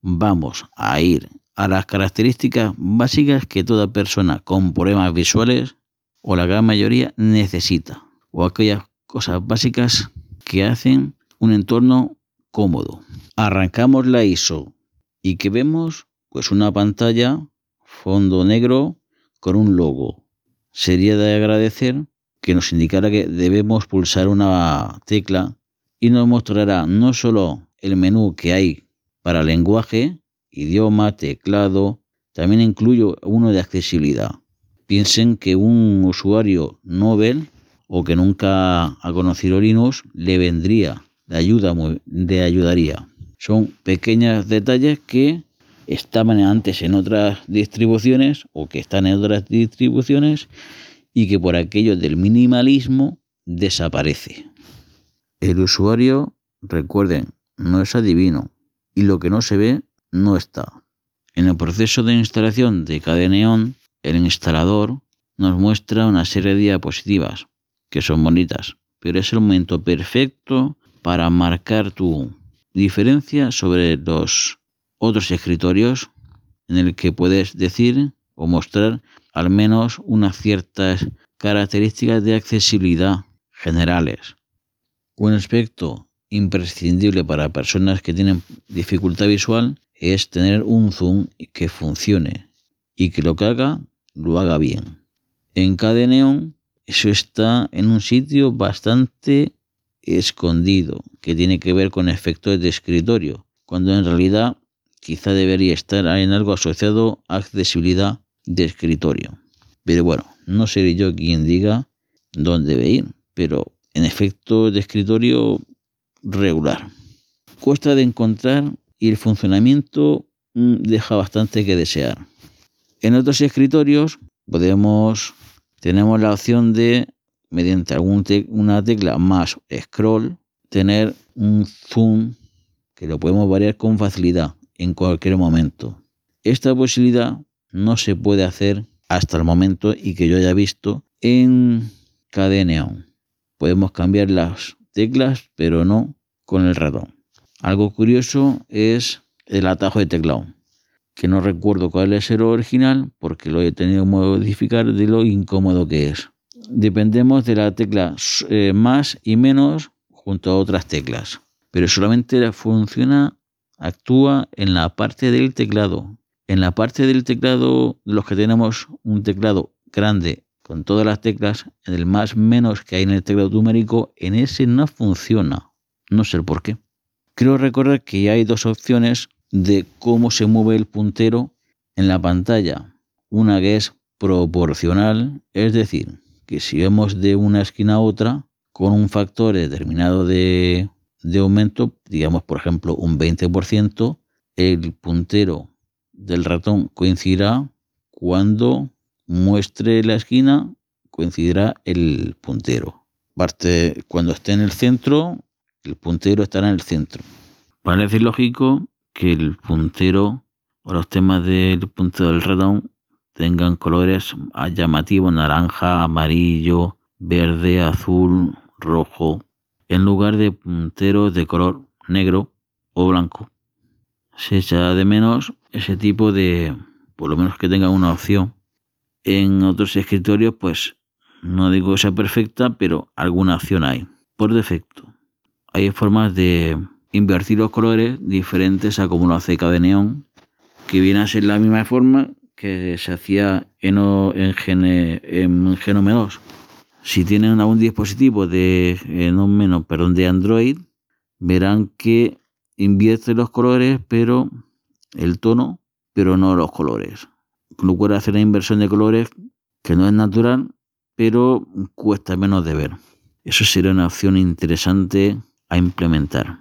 vamos a ir a las características básicas que toda persona con problemas visuales o la gran mayoría necesita, o aquellas cosas básicas que hacen un entorno cómodo. Arrancamos la ISO y que vemos pues una pantalla fondo negro con un logo. Sería de agradecer que nos indicara que debemos pulsar una tecla y nos mostrará no solo el menú que hay para lenguaje, idioma, teclado, también incluyo uno de accesibilidad piensen que un usuario novel o que nunca ha conocido Linux le vendría de ayuda, de ayudaría. Son pequeños detalles que estaban antes en otras distribuciones o que están en otras distribuciones y que por aquello del minimalismo desaparece. El usuario, recuerden, no es adivino y lo que no se ve no está. En el proceso de instalación de Cadeneon el instalador nos muestra una serie de diapositivas que son bonitas, pero es el momento perfecto para marcar tu diferencia sobre los otros escritorios en el que puedes decir o mostrar al menos unas ciertas características de accesibilidad generales. Un aspecto imprescindible para personas que tienen dificultad visual es tener un zoom que funcione y que lo que haga lo haga bien. En Cadeneon eso está en un sitio bastante escondido, que tiene que ver con efectos de escritorio, cuando en realidad quizá debería estar en algo asociado a accesibilidad de escritorio. Pero bueno, no seré yo quien diga dónde debe ir, pero en efecto de escritorio regular. Cuesta de encontrar y el funcionamiento mm, deja bastante que desear. En otros escritorios podemos, tenemos la opción de, mediante algún una tecla más scroll, tener un zoom que lo podemos variar con facilidad en cualquier momento. Esta posibilidad no se puede hacer hasta el momento y que yo haya visto en KDE Podemos cambiar las teclas, pero no con el ratón. Algo curioso es el atajo de teclado que no recuerdo cuál es el original porque lo he tenido que modificar de lo incómodo que es. Dependemos de la tecla eh, más y menos junto a otras teclas, pero solamente funciona, actúa en la parte del teclado. En la parte del teclado, los que tenemos un teclado grande con todas las teclas, el más menos que hay en el teclado numérico, en ese no funciona. No sé por qué. Creo recordar que hay dos opciones de cómo se mueve el puntero en la pantalla. Una que es proporcional, es decir, que si vemos de una esquina a otra, con un factor determinado de, de aumento, digamos por ejemplo un 20%, el puntero del ratón coincidirá cuando muestre la esquina, coincidirá el puntero. Parte, cuando esté en el centro, el puntero estará en el centro. Parece lógico que el puntero o los temas del puntero del ratón tengan colores llamativos, naranja, amarillo, verde, azul, rojo, en lugar de punteros de color negro o blanco. Se echa de menos ese tipo de, por lo menos que tenga una opción. En otros escritorios, pues no digo que sea perfecta, pero alguna opción hay, por defecto. Hay formas de invertir los colores diferentes a como lo hace cada neón, que viene a ser la misma forma que se hacía en, en, en Genome 2. Si tienen algún dispositivo de, no menos, perdón, de Android, verán que invierte los colores, pero el tono, pero no los colores. Lo cual hace una inversión de colores que no es natural, pero cuesta menos de ver. Eso sería una opción interesante a implementar.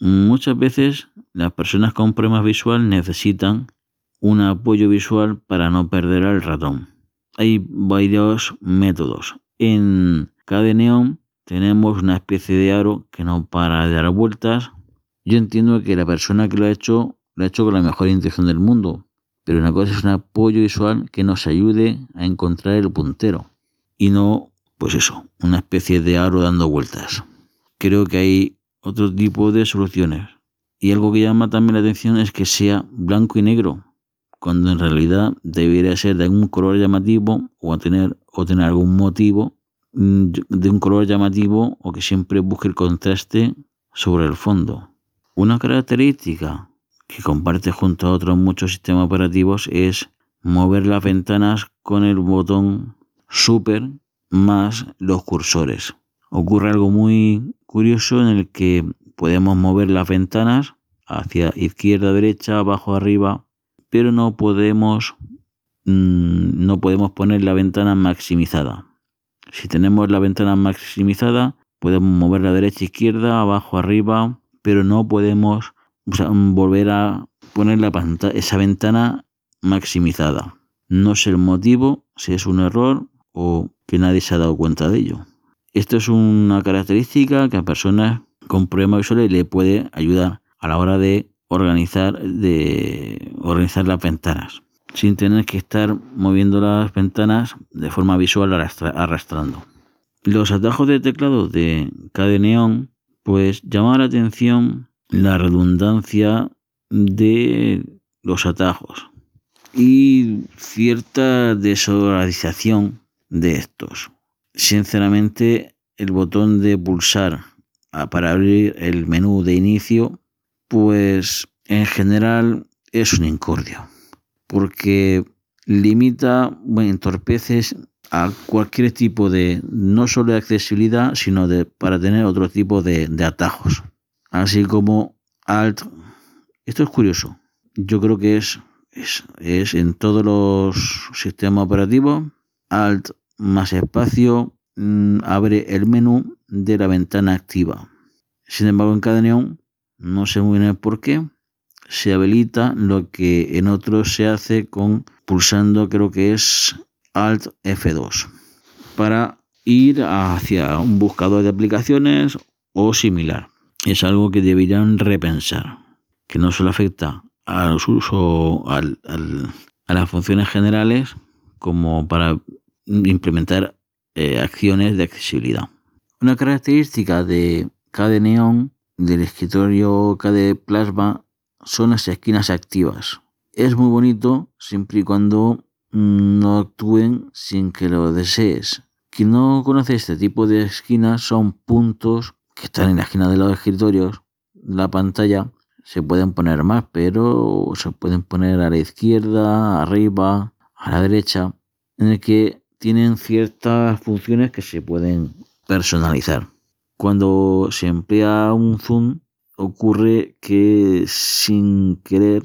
Muchas veces las personas con problemas visual necesitan un apoyo visual para no perder al ratón. Hay varios métodos. En Neon tenemos una especie de aro que no para de dar vueltas. Yo entiendo que la persona que lo ha hecho lo ha hecho con la mejor intención del mundo, pero una cosa es un apoyo visual que nos ayude a encontrar el puntero y no, pues eso, una especie de aro dando vueltas. Creo que hay otro tipo de soluciones. Y algo que llama también la atención es que sea blanco y negro, cuando en realidad debería ser de algún color llamativo o tener, o tener algún motivo mm, de un color llamativo o que siempre busque el contraste sobre el fondo. Una característica que comparte junto a otros muchos sistemas operativos es mover las ventanas con el botón super más los cursores. Ocurre algo muy curioso en el que podemos mover las ventanas hacia izquierda, derecha, abajo, arriba pero no podemos, mm, no podemos poner la ventana maximizada. Si tenemos la ventana maximizada, podemos mover la derecha, izquierda, abajo, arriba, pero no podemos volver a poner la esa ventana maximizada. No sé el motivo, si es un error o que nadie se ha dado cuenta de ello. Esto es una característica que a personas con problemas visuales le puede ayudar a la hora de organizar, de organizar las ventanas, sin tener que estar moviendo las ventanas de forma visual arrastrando. Los atajos de teclado de KDE pues llama la atención la redundancia de los atajos y cierta desorganización de estos. Sinceramente, el botón de pulsar para abrir el menú de inicio pues en general es un incordio, porque limita, bueno, entorpece a cualquier tipo de, no solo de accesibilidad, sino de, para tener otro tipo de, atajos, así como Alt. Esto es curioso, yo creo que es, es, en todos los sistemas operativos, Alt más espacio mm, abre el menú de la ventana activa. Sin embargo, en cada neón no sé muy bien por qué, se habilita lo que en otros se hace con pulsando creo que es Alt F2 para ir hacia un buscador de aplicaciones o similar. Es algo que deberían repensar, que no solo afecta al uso, al, a las funciones generales, como para implementar eh, acciones de accesibilidad. Una característica de cada neón del escritorio KDE Plasma son las esquinas activas. Es muy bonito siempre y cuando mm, no actúen sin que lo desees. Quien no conoce este tipo de esquinas son puntos que están en la esquina de los escritorios. La pantalla se pueden poner más, pero se pueden poner a la izquierda, arriba, a la derecha, en el que tienen ciertas funciones que se pueden personalizar. Cuando se emplea un zoom, ocurre que sin querer,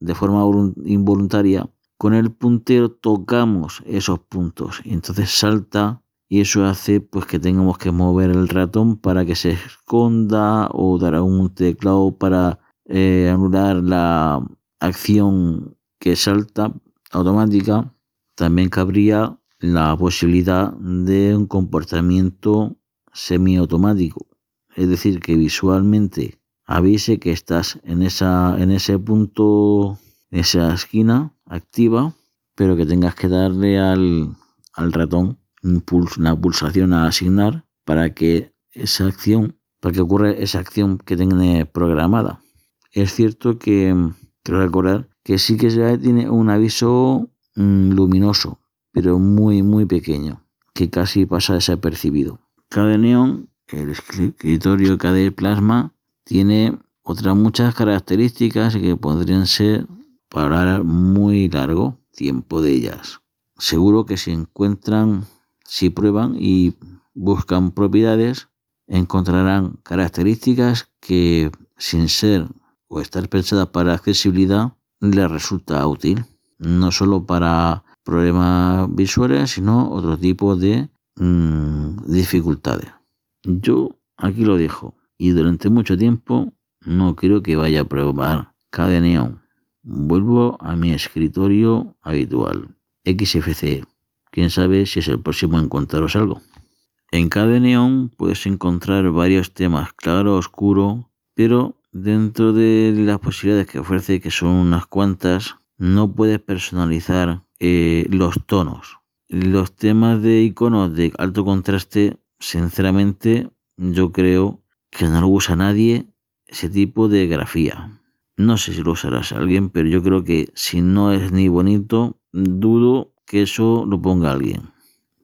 de forma involuntaria, con el puntero tocamos esos puntos y entonces salta y eso hace pues que tengamos que mover el ratón para que se esconda o dar un teclado para eh, anular la acción que salta automática. También cabría la posibilidad de un comportamiento semiautomático, es decir, que visualmente avise que estás en, esa, en ese punto, en esa esquina activa, pero que tengas que darle al, al ratón un una pulsación a asignar para que esa acción, para que ocurra esa acción que tiene programada. Es cierto que, quiero recordar, que sí que se tiene un aviso mm, luminoso, pero muy, muy pequeño, que casi pasa desapercibido. Cada neón, el escritorio KDE Plasma, tiene otras muchas características que podrían ser para muy largo tiempo de ellas. Seguro que si encuentran, si prueban y buscan propiedades, encontrarán características que sin ser o estar pensadas para accesibilidad les resulta útil, no solo para problemas visuales, sino otro tipo de mm, dificultades. Yo aquí lo dejo y durante mucho tiempo no creo que vaya a probar cada neón. Vuelvo a mi escritorio habitual, XFC. Quién sabe si es el próximo encontraros algo. En cada neón puedes encontrar varios temas claro, oscuro, pero dentro de las posibilidades que ofrece, que son unas cuantas, no puedes personalizar eh, los tonos. Los temas de iconos de alto contraste, sinceramente, yo creo que no lo usa nadie ese tipo de grafía. No sé si lo usarás alguien, pero yo creo que si no es ni bonito, dudo que eso lo ponga alguien.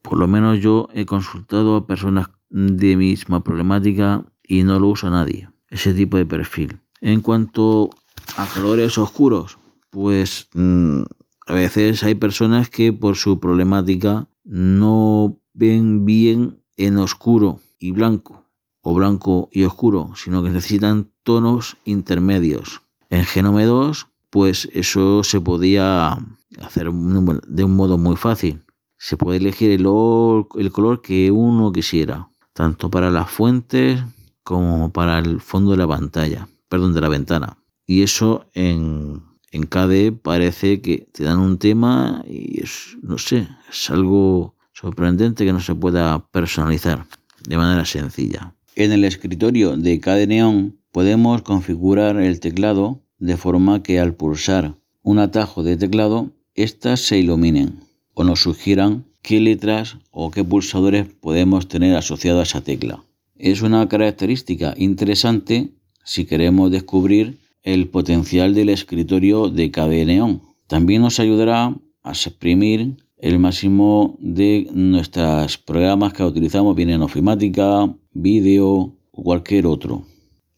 Por lo menos yo he consultado a personas de misma problemática y no lo usa nadie, ese tipo de perfil. En cuanto a colores oscuros, pues mm, a veces hay personas que por su problemática no ven bien en oscuro y blanco o blanco y oscuro, sino que necesitan tonos intermedios. En Genome 2, pues eso se podía hacer de un modo muy fácil. Se puede elegir el, el color que uno quisiera, tanto para las fuentes como para el fondo de la pantalla, perdón, de la ventana. Y eso en en KDE parece que te dan un tema y es, no sé, es algo sorprendente que no se pueda personalizar de manera sencilla. En el escritorio de KDE Neon podemos configurar el teclado de forma que al pulsar un atajo de teclado, éstas se iluminen o nos sugieran qué letras o qué pulsadores podemos tener asociados a esa tecla. Es una característica interesante si queremos descubrir el potencial del escritorio de KDE Neon. También nos ayudará a exprimir el máximo de nuestros programas que utilizamos, bien en ofimática, vídeo o cualquier otro.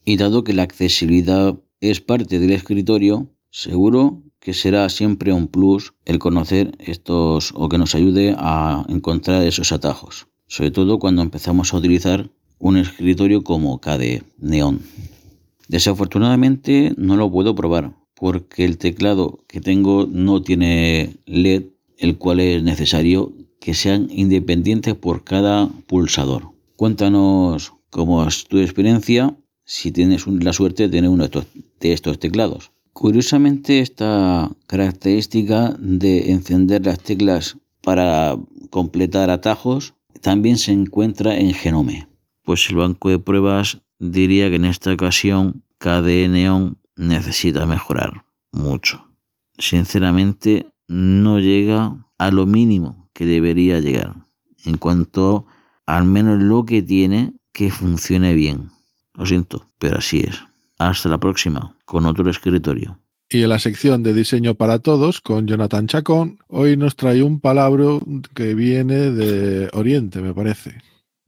Y dado que la accesibilidad es parte del escritorio, seguro que será siempre un plus el conocer estos o que nos ayude a encontrar esos atajos, sobre todo cuando empezamos a utilizar un escritorio como KDE Neon. Desafortunadamente no lo puedo probar porque el teclado que tengo no tiene LED, el cual es necesario que sean independientes por cada pulsador. Cuéntanos cómo es tu experiencia si tienes la suerte de tener uno de estos teclados. Curiosamente, esta característica de encender las teclas para completar atajos también se encuentra en Genome. Pues el banco de pruebas diría que en esta ocasión KDE Neon necesita mejorar mucho. Sinceramente, no llega a lo mínimo que debería llegar en cuanto al menos lo que tiene que funcione bien. Lo siento, pero así es. Hasta la próxima, con otro escritorio. Y en la sección de diseño para todos, con Jonathan Chacón, hoy nos trae un palabra que viene de Oriente, me parece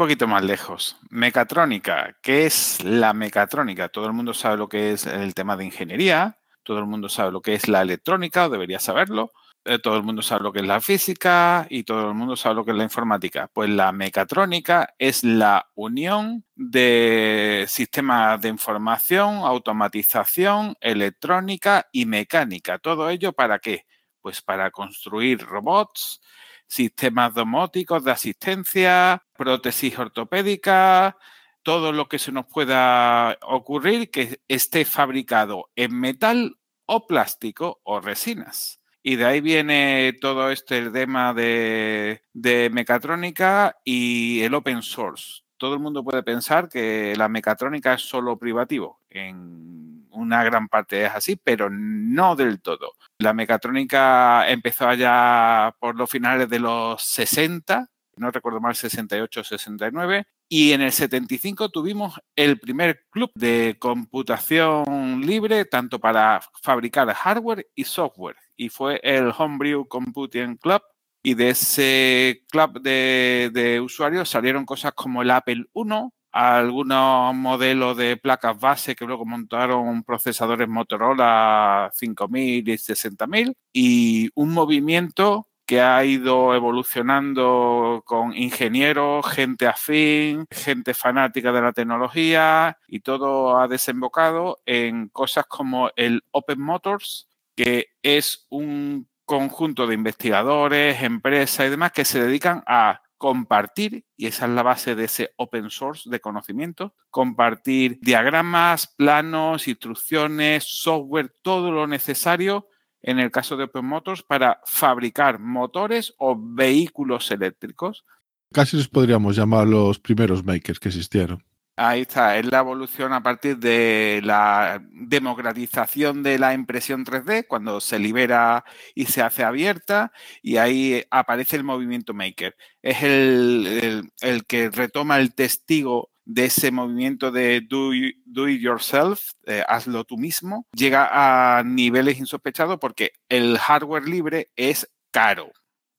poquito más lejos. Mecatrónica. ¿Qué es la mecatrónica? Todo el mundo sabe lo que es el tema de ingeniería, todo el mundo sabe lo que es la electrónica, o debería saberlo, eh, todo el mundo sabe lo que es la física y todo el mundo sabe lo que es la informática. Pues la mecatrónica es la unión de sistemas de información, automatización, electrónica y mecánica. ¿Todo ello para qué? Pues para construir robots, sistemas domóticos de asistencia, prótesis ortopédicas, todo lo que se nos pueda ocurrir que esté fabricado en metal o plástico o resinas. Y de ahí viene todo este tema de, mecatrónica y el open source. Todo el mundo puede pensar que la mecatrónica es solo privativo. En una gran parte es así, pero no del todo. La mecatrónica empezó allá por los finales de los 60, no recuerdo mal, 68 o 69, y en el 75 tuvimos el primer club de computación libre, tanto para fabricar hardware y software, y fue el Homebrew Computing Club. Y de ese club de, usuarios salieron cosas como el Apple I, algunos modelos de placas base que luego montaron procesadores Motorola 5000 y 60000 y un movimiento que ha ido evolucionando con ingenieros, gente afín, gente fanática de la tecnología y todo ha desembocado en cosas como el Open Motors, que es un conjunto de investigadores, empresas y demás que se dedican a compartir, y esa es la base de ese open source de conocimiento, compartir diagramas, planos, instrucciones, software, todo lo necesario en el caso de Open Motors, para fabricar motores o vehículos eléctricos. Casi los podríamos llamar los primeros makers que existieron. Ahí está, es la evolución a partir de la democratización de la impresión 3D, cuando se libera y se hace abierta, y ahí aparece el movimiento maker. Es el, el que retoma el testigo de ese movimiento de do, it yourself, hazlo tú mismo, llega a niveles insospechados porque el hardware libre es caro.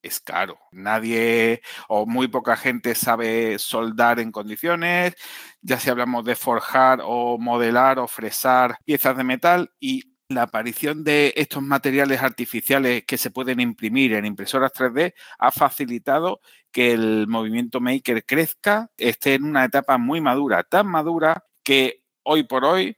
Es caro. Nadie o muy poca gente sabe soldar en condiciones, ya si hablamos de forjar o modelar o fresar piezas de metal y la aparición de estos materiales artificiales que se pueden imprimir en impresoras 3D ha facilitado que el movimiento maker crezca, esté en una etapa muy madura, tan madura que hoy por hoy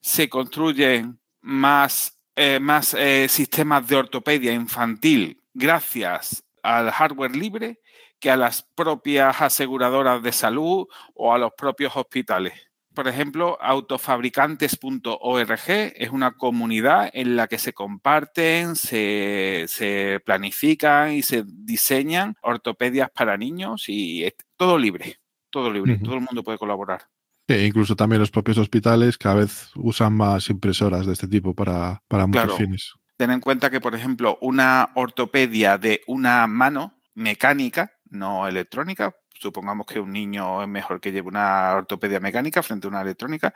se construyen más, eh, más eh, sistemas de ortopedia infantil gracias al hardware libre que a las propias aseguradoras de salud o a los propios hospitales por ejemplo, autofabricantes.org es una comunidad en la que se comparten, se, planifican y se diseñan ortopedias para niños y es todo libre, todo libre, todo el mundo puede colaborar. E incluso también los propios hospitales cada vez usan más impresoras de este tipo para, para muchos fines. Ten en cuenta que, por ejemplo, una ortopedia de una mano mecánica, no electrónica, supongamos que un niño es mejor que lleve una ortopedia mecánica frente a una electrónica,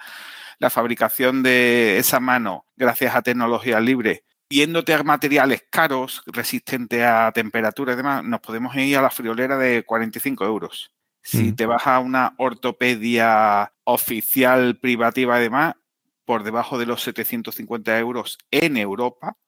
la fabricación de esa mano, gracias a tecnología libre, yéndote a materiales caros, resistentes a temperatura y demás, nos podemos ir a la friolera de 45 euros. Si mm. te vas a una ortopedia oficial, privativa y demás, por debajo de los 750 euros en Europa,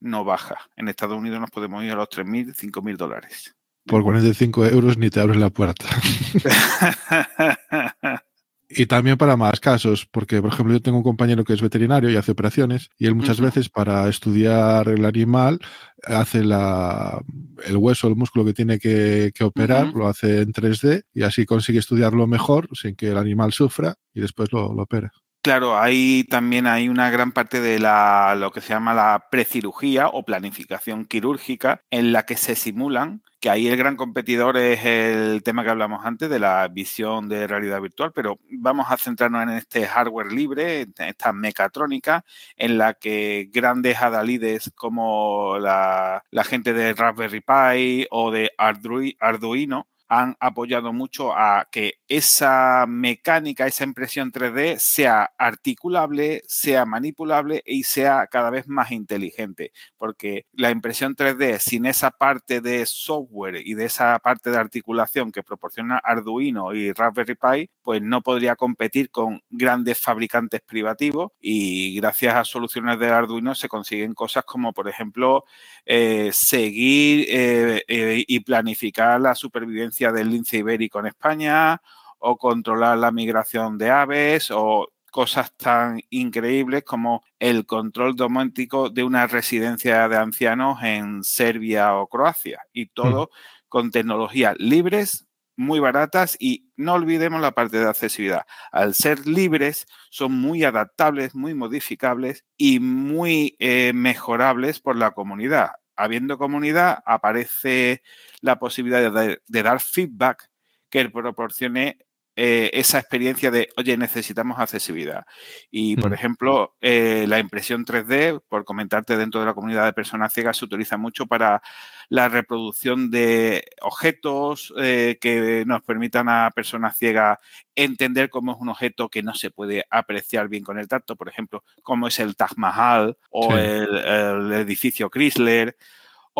no baja. En Estados Unidos nos podemos ir a los 3.000, 5.000 dólares por 45 euros ni te abres la puerta. y también para más casos, porque por ejemplo yo tengo un compañero que es veterinario y hace operaciones y él muchas veces para estudiar el animal hace la, el hueso, el músculo que tiene que, operar, lo hace en 3D y así consigue estudiarlo mejor sin que el animal sufra y después lo, lo opera. Claro, ahí también hay una gran parte de la, lo que se llama la precirugía o planificación quirúrgica en la que se simulan, que ahí el gran competidor es el tema que hablamos antes de la visión de realidad virtual, pero vamos a centrarnos en este hardware libre, en esta mecatrónica, en la que grandes adalides como la, la gente de Raspberry Pi o de Arduino han apoyado mucho a que esa mecánica, esa impresión 3D sea articulable, sea manipulable y sea cada vez más inteligente, porque la impresión 3D sin esa parte de software y de esa parte de articulación que proporciona Arduino y Raspberry Pi, pues no podría competir con grandes fabricantes privativos y gracias a soluciones de Arduino se consiguen cosas como, por ejemplo, eh, seguir eh, eh, y planificar la supervivencia del lince ibérico en España o controlar la migración de aves o cosas tan increíbles como el control domótico de una residencia de ancianos en Serbia o Croacia. Y todo con tecnologías libres, muy baratas y no olvidemos la parte de accesibilidad. Al ser libres, son muy adaptables, muy modificables y muy eh, mejorables por la comunidad. Habiendo comunidad, aparece la posibilidad de, dar feedback que proporcione eh, esa experiencia de, oye, necesitamos accesibilidad. Y, por ejemplo, eh, la impresión 3D, por comentarte dentro de la comunidad de personas ciegas, se utiliza mucho para la reproducción de objetos eh, que nos permitan a personas ciegas entender cómo es un objeto que no se puede apreciar bien con el tacto, por ejemplo, cómo es el Taj Mahal o el, el edificio Chrysler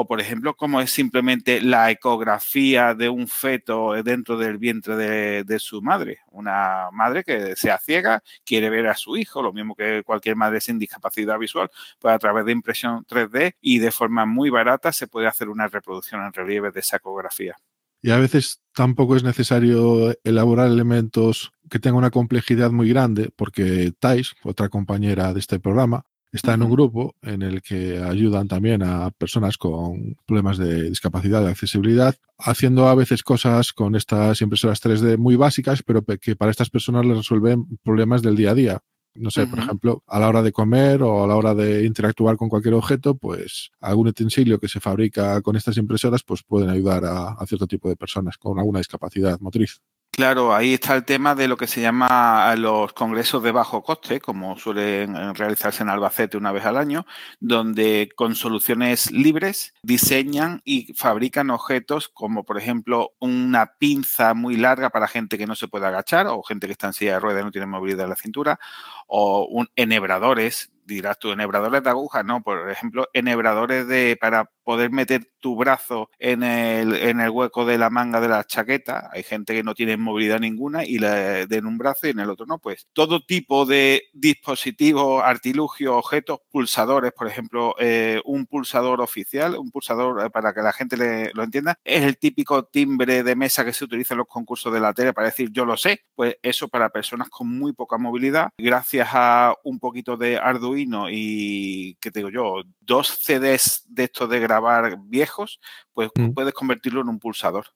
o por ejemplo, cómo es simplemente la ecografía de un feto dentro del vientre de, su madre. Una madre que sea ciega, quiere ver a su hijo, lo mismo que cualquier madre sin discapacidad visual, pues a través de impresión 3D y de forma muy barata se puede hacer una reproducción en relieve de esa ecografía. Y a veces tampoco es necesario elaborar elementos que tengan una complejidad muy grande, porque Thais, otra compañera de este programa, está en un grupo en el que ayudan también a personas con problemas de discapacidad, de accesibilidad, haciendo a veces cosas con estas impresoras 3D muy básicas, pero que para estas personas les resuelven problemas del día a día. No sé, por ejemplo, a la hora de comer o a la hora de interactuar con cualquier objeto, pues algún utensilio que se fabrica con estas impresoras, pues pueden ayudar a cierto tipo de personas con alguna discapacidad motriz. Claro, ahí está el tema de lo que se llama los congresos de bajo coste, como suelen realizarse en Albacete una vez al año, donde con soluciones libres diseñan y fabrican objetos como, por ejemplo, una pinza muy larga para gente que no se puede agachar o gente que está en silla de ruedas y no tiene movilidad en la cintura, o un enhebradores dirás tú, enhebradores de agujas, no, por ejemplo, enhebradores de para poder meter tu brazo en el, en el hueco de la manga de la chaqueta. Hay gente que no tiene movilidad ninguna y le den un brazo y en el otro no. Pues todo tipo de dispositivos, artilugios, objetos, pulsadores, por ejemplo, eh, un pulsador oficial, un pulsador eh, para que la gente lo entienda, es el típico timbre de mesa que se utiliza en los concursos de la tele para decir yo lo sé. Pues eso para personas con muy poca movilidad, gracias a un poquito de Arduino y, ¿qué te digo yo? Dos CDs de estos de grabar viejos, pues mm. puedes convertirlo en un pulsador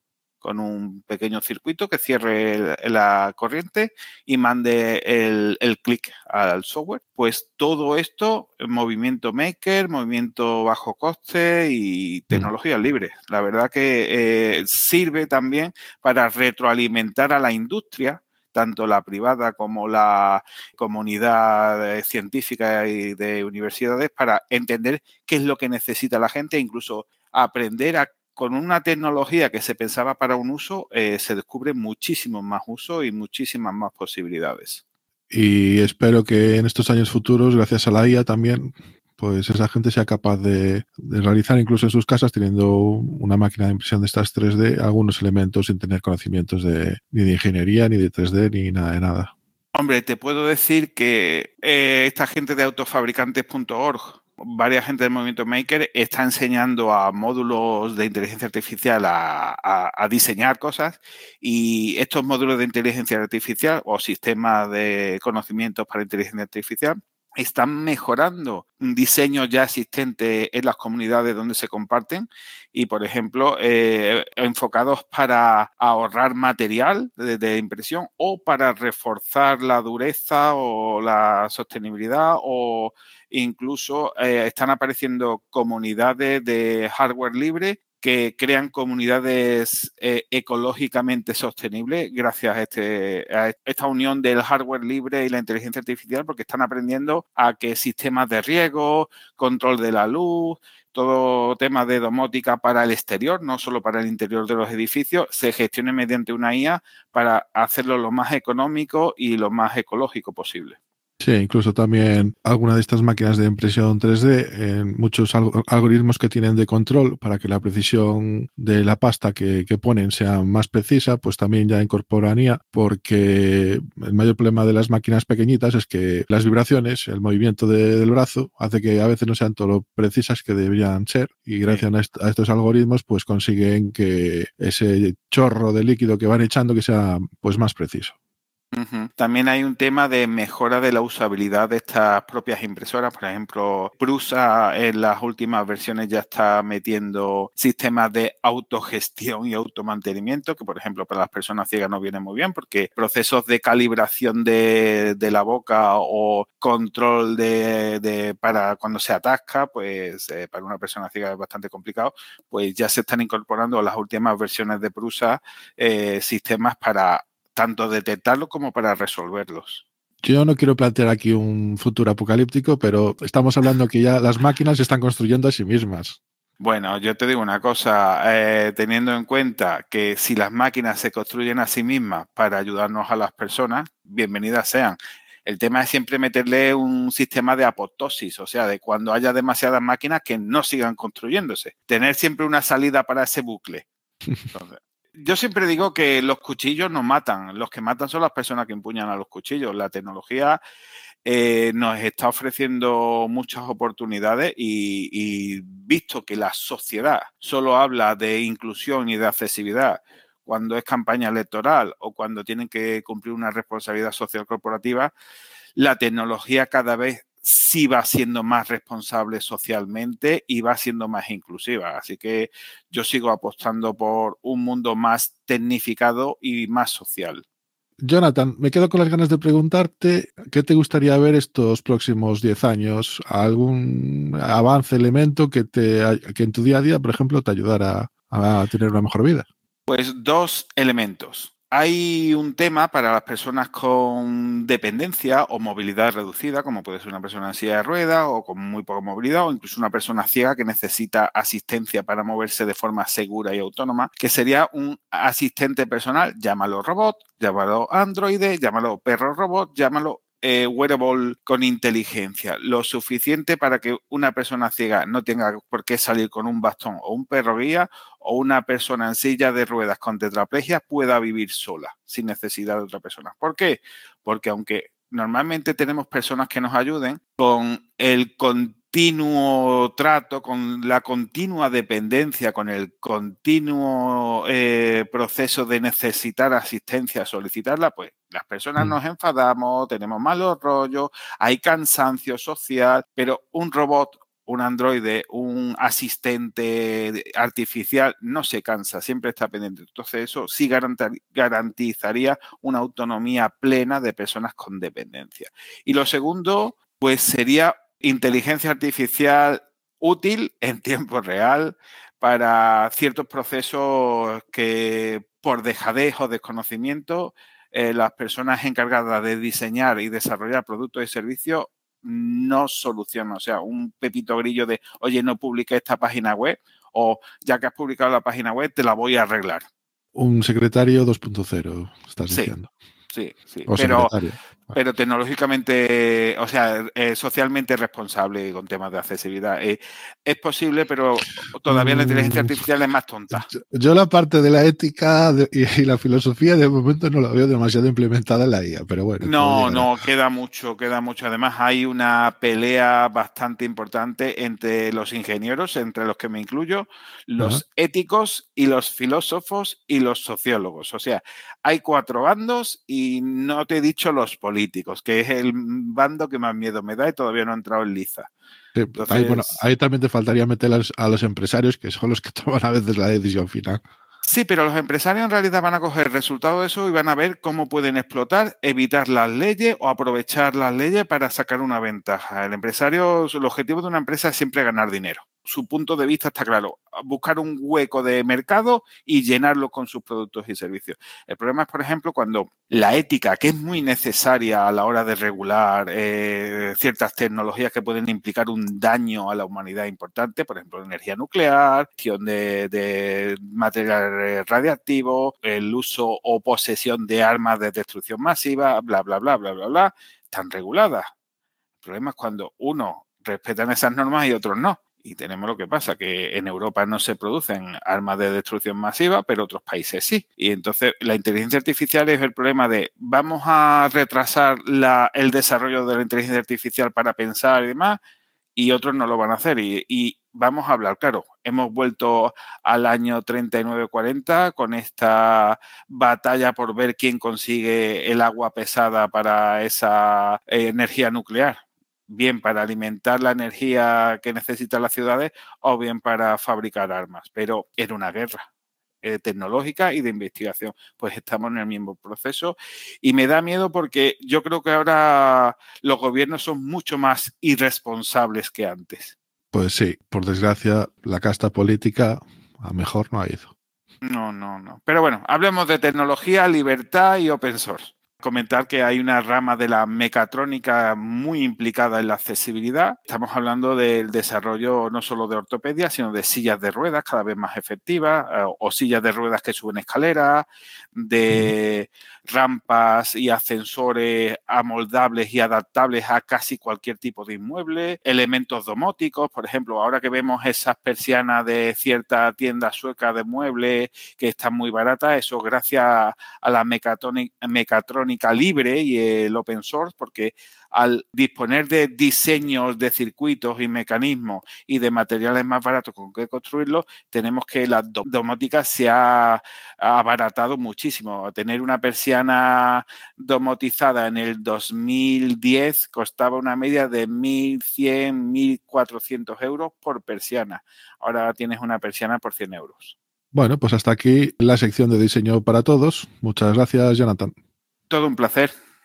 con un pequeño circuito que cierre la corriente y mande el, clic al software. Pues todo esto, movimiento maker, movimiento bajo coste y mm. tecnología libre. La verdad que eh, sirve también para retroalimentar a la industria tanto la privada como la comunidad eh, científica y de universidades para entender qué es lo que necesita la gente e incluso aprender a con una tecnología que se pensaba para un uso, eh, se descubre muchísimos más usos y muchísimas más posibilidades. Y espero que en estos años futuros, gracias a la IA también, pues esa gente sea capaz de, realizar incluso en sus casas, teniendo una máquina de impresión de estas 3D, algunos elementos sin tener conocimientos de, ni de ingeniería, ni de 3D, ni nada de nada. Hombre, te puedo decir que eh, esta gente de autofabricantes.org, varias gente del movimiento Maker está enseñando a módulos de inteligencia artificial a, diseñar cosas y estos módulos de inteligencia artificial o sistemas de conocimientos para inteligencia artificial están mejorando diseños ya existentes en las comunidades donde se comparten y, por ejemplo, eh, enfocados para ahorrar material de, impresión o para reforzar la dureza o la sostenibilidad o incluso eh, están apareciendo comunidades de hardware libre que crean comunidades eh, ecológicamente sostenibles gracias a, este, esta unión del hardware libre y la inteligencia artificial, porque están aprendiendo a que sistemas de riego, control de la luz, todo tema de domótica para el exterior, no solo para el interior de los edificios, se gestione mediante una IA para hacerlo lo más económico y lo más ecológico posible. Sí, incluso también alguna de estas máquinas de impresión 3D, en muchos algoritmos que tienen de control para que la precisión de la pasta que, ponen sea más precisa, pues también ya incorporan IA, porque el mayor problema de las máquinas pequeñitas es que las vibraciones, el movimiento del brazo, hace que a veces no sean todo lo precisas que deberían ser, y gracias a, estos algoritmos, pues consiguen que ese chorro de líquido que van echando que sea pues más preciso. También hay un tema de mejora de la usabilidad de estas propias impresoras. Por ejemplo, Prusa en las últimas versiones ya está metiendo sistemas de autogestión y automantenimiento, que por ejemplo para las personas ciegas no viene muy bien porque procesos de calibración de, la boca o control de, para cuando se atasca, pues eh, para una persona ciega es bastante complicado, pues ya se están incorporando a las últimas versiones de Prusa eh, sistemas para tanto detectarlos como para resolverlos. Yo no quiero plantear aquí un futuro apocalíptico, pero estamos hablando que ya las máquinas se están construyendo a sí mismas. Bueno, yo te digo una cosa, eh, teniendo en cuenta que si las máquinas se construyen a sí mismas para ayudarnos a las personas, bienvenidas sean. El tema es siempre meterle un sistema de apoptosis, o sea, de cuando haya demasiadas máquinas que no sigan construyéndose. Tener siempre una salida para ese bucle. Entonces, yo siempre digo que los cuchillos no matan, los que matan son las personas que empuñan a los cuchillos. La tecnología eh, nos está ofreciendo muchas oportunidades y, y, visto que la sociedad solo habla de inclusión y de accesibilidad cuando es campaña electoral o cuando tienen que cumplir una responsabilidad social corporativa, la tecnología cada vez sí va siendo más responsable socialmente y va siendo más inclusiva. Así que yo sigo apostando por un mundo más tecnificado y más social. Jonathan, me quedo con las ganas de preguntarte qué te gustaría ver estos próximos 10 años, algún avance, elemento que, te, que en tu día a día, por ejemplo, te ayudara a tener una mejor vida. Pues dos elementos. Hay un tema para las personas con dependencia o movilidad reducida, como puede ser una persona en silla de ruedas o con muy poca movilidad, o incluso una persona ciega que necesita asistencia para moverse de forma segura y autónoma, que sería un asistente personal, llámalo robot, llámalo androide, llámalo perro robot, llámalo eh, wearable con inteligencia, lo suficiente para que una persona ciega no tenga por qué salir con un bastón o un perro guía o una persona en silla de ruedas con tetraplegia pueda vivir sola sin necesidad de otra persona. ¿Por qué? Porque aunque normalmente tenemos personas que nos ayuden con el continuo trato, con la continua dependencia, con el continuo eh, proceso de necesitar asistencia, solicitarla, pues las personas mm. nos enfadamos, tenemos malos rollos, hay cansancio social, pero un robot un androide, un asistente artificial, no se cansa, siempre está pendiente. Entonces eso sí garantizaría una autonomía plena de personas con dependencia. Y lo segundo, pues sería inteligencia artificial útil en tiempo real para ciertos procesos que por dejadez o desconocimiento eh, las personas encargadas de diseñar y desarrollar productos y servicios no soluciona. O sea, un pepito grillo de, oye, no publiqué esta página web o ya que has publicado la página web, te la voy a arreglar. Un secretario 2.0, estás diciendo. Sí, sí. pero, pero tecnológicamente, o sea, eh, socialmente responsable con temas de accesibilidad. Eh, es posible, pero todavía la inteligencia mm. artificial es más tonta. Yo la parte de la ética y, la filosofía de momento no la veo demasiado implementada en la IA, pero bueno. No, no, queda mucho, queda mucho. Además, hay una pelea bastante importante entre los ingenieros, entre los que me incluyo, los éticos y los filósofos y los sociólogos. O sea, hay cuatro bandos y no te he dicho los políticos políticos, que es el bando que más miedo me da y todavía no ha entrado en liza. ahí, bueno, ahí también te faltaría meter a los empresarios, que son los que toman a veces la decisión final. Sí, pero los empresarios en realidad van a coger resultado de eso y van a ver cómo pueden explotar, evitar las leyes o aprovechar las leyes para sacar una ventaja. El empresario, el objetivo de una empresa es siempre ganar dinero. Su punto de vista está claro, buscar un hueco de mercado y llenarlo con sus productos y servicios. El problema es, por ejemplo, cuando la ética, que es muy necesaria a la hora de regular eh, ciertas tecnologías que pueden implicar un daño a la humanidad importante, por ejemplo, energía nuclear, gestión de, de material radiactivo, el uso o posesión de armas de destrucción masiva, bla, bla, bla, bla, bla, bla, están reguladas. El problema es cuando uno respetan esas normas y otros no. Y tenemos lo que pasa, que en Europa no se producen armas de destrucción masiva, pero otros países sí. Y entonces la inteligencia artificial es el problema de vamos a retrasar la, el desarrollo de la inteligencia artificial para pensar y demás, y otros no lo van a hacer. Y, y vamos a hablar, claro, hemos vuelto al año 39-40 con esta batalla por ver quién consigue el agua pesada para esa eh, energía nuclear bien para alimentar la energía que necesitan las ciudades o bien para fabricar armas. Pero era una guerra eh, tecnológica y de investigación. Pues estamos en el mismo proceso y me da miedo porque yo creo que ahora los gobiernos son mucho más irresponsables que antes. Pues sí, por desgracia, la casta política a mejor no ha ido. No, no, no. Pero bueno, hablemos de tecnología, libertad y open source comentar que hay una rama de la mecatrónica muy implicada en la accesibilidad. Estamos hablando del desarrollo no solo de ortopedia, sino de sillas de ruedas cada vez más efectivas eh, o sillas de ruedas que suben escaleras, de rampas y ascensores amoldables y adaptables a casi cualquier tipo de inmueble, elementos domóticos, por ejemplo, ahora que vemos esas persianas de cierta tienda sueca de muebles que están muy baratas, eso gracias a la mecatrónica libre y el open source, porque al disponer de diseños de circuitos y mecanismos y de materiales más baratos con que construirlos, tenemos que la domótica se ha abaratado muchísimo. Tener una persiana domotizada en el 2010 costaba una media de 1.100, 1.400 euros por persiana. Ahora tienes una persiana por 100 euros. Bueno, pues hasta aquí la sección de diseño para todos. Muchas gracias, Jonathan. Todo un placer.